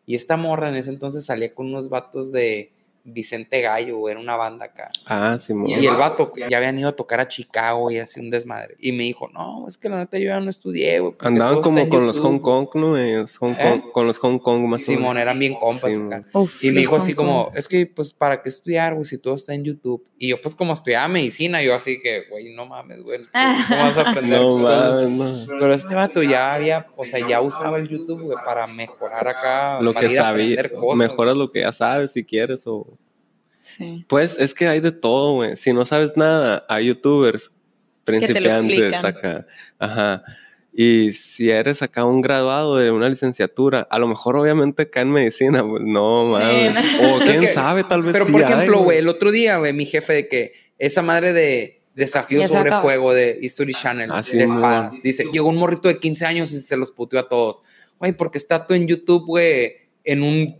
Y esta morra en ese entonces salía con unos vatos de Vicente Gallo. Era una banda acá. Ah, sí, Y el vato ya habían ido a tocar a Chicago y así un desmadre. Y me dijo, no, es que la neta yo ya no estudié, güey. Andaban como con los YouTube". Hong Kong, ¿no? Eh, Hong ¿Eh? Kong- con los Hong Kong más o Simón, menos. eran bien compas Sí, acá. Uf, Y me dijo así como, es que pues para qué estudiar, güey, si todo está en YouTube. Y yo pues como estudiaba medicina, yo así que, güey, no mames, güey, ¿cómo vas a aprender? No Pero- mames, no. Pero este vato ya había, o sea, ya usaba el YouTube, güey, para mejorar acá. Lo que sabía, mejoras lo que ya sabes si quieres o... Sí. Pues es que hay de todo, güey. Si no sabes nada, hay youtubers te lo principiantes acá. Ajá. Y si eres acá un graduado de una licenciatura, a lo mejor obviamente acá en medicina, pues no mames. no. O Es quién que- sabe, tal vez Pero sí por ejemplo, güey, el otro día, güey, mi jefe de que esa madre de desafío sobre acabó. fuego de History Channel, Ah, sí, de no. espadas, dice, llegó un morrito de 15 años y se los puteó a todos. Güey, porque está todo en YouTube, güey, en un...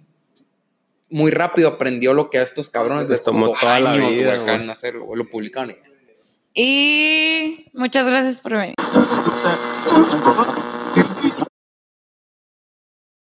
Muy rápido aprendió lo que a estos cabrones les Les tomó costó toda la años, vida, güey, acá güey. en hacerlo, güey, lo publicaron. Y muchas gracias por venir.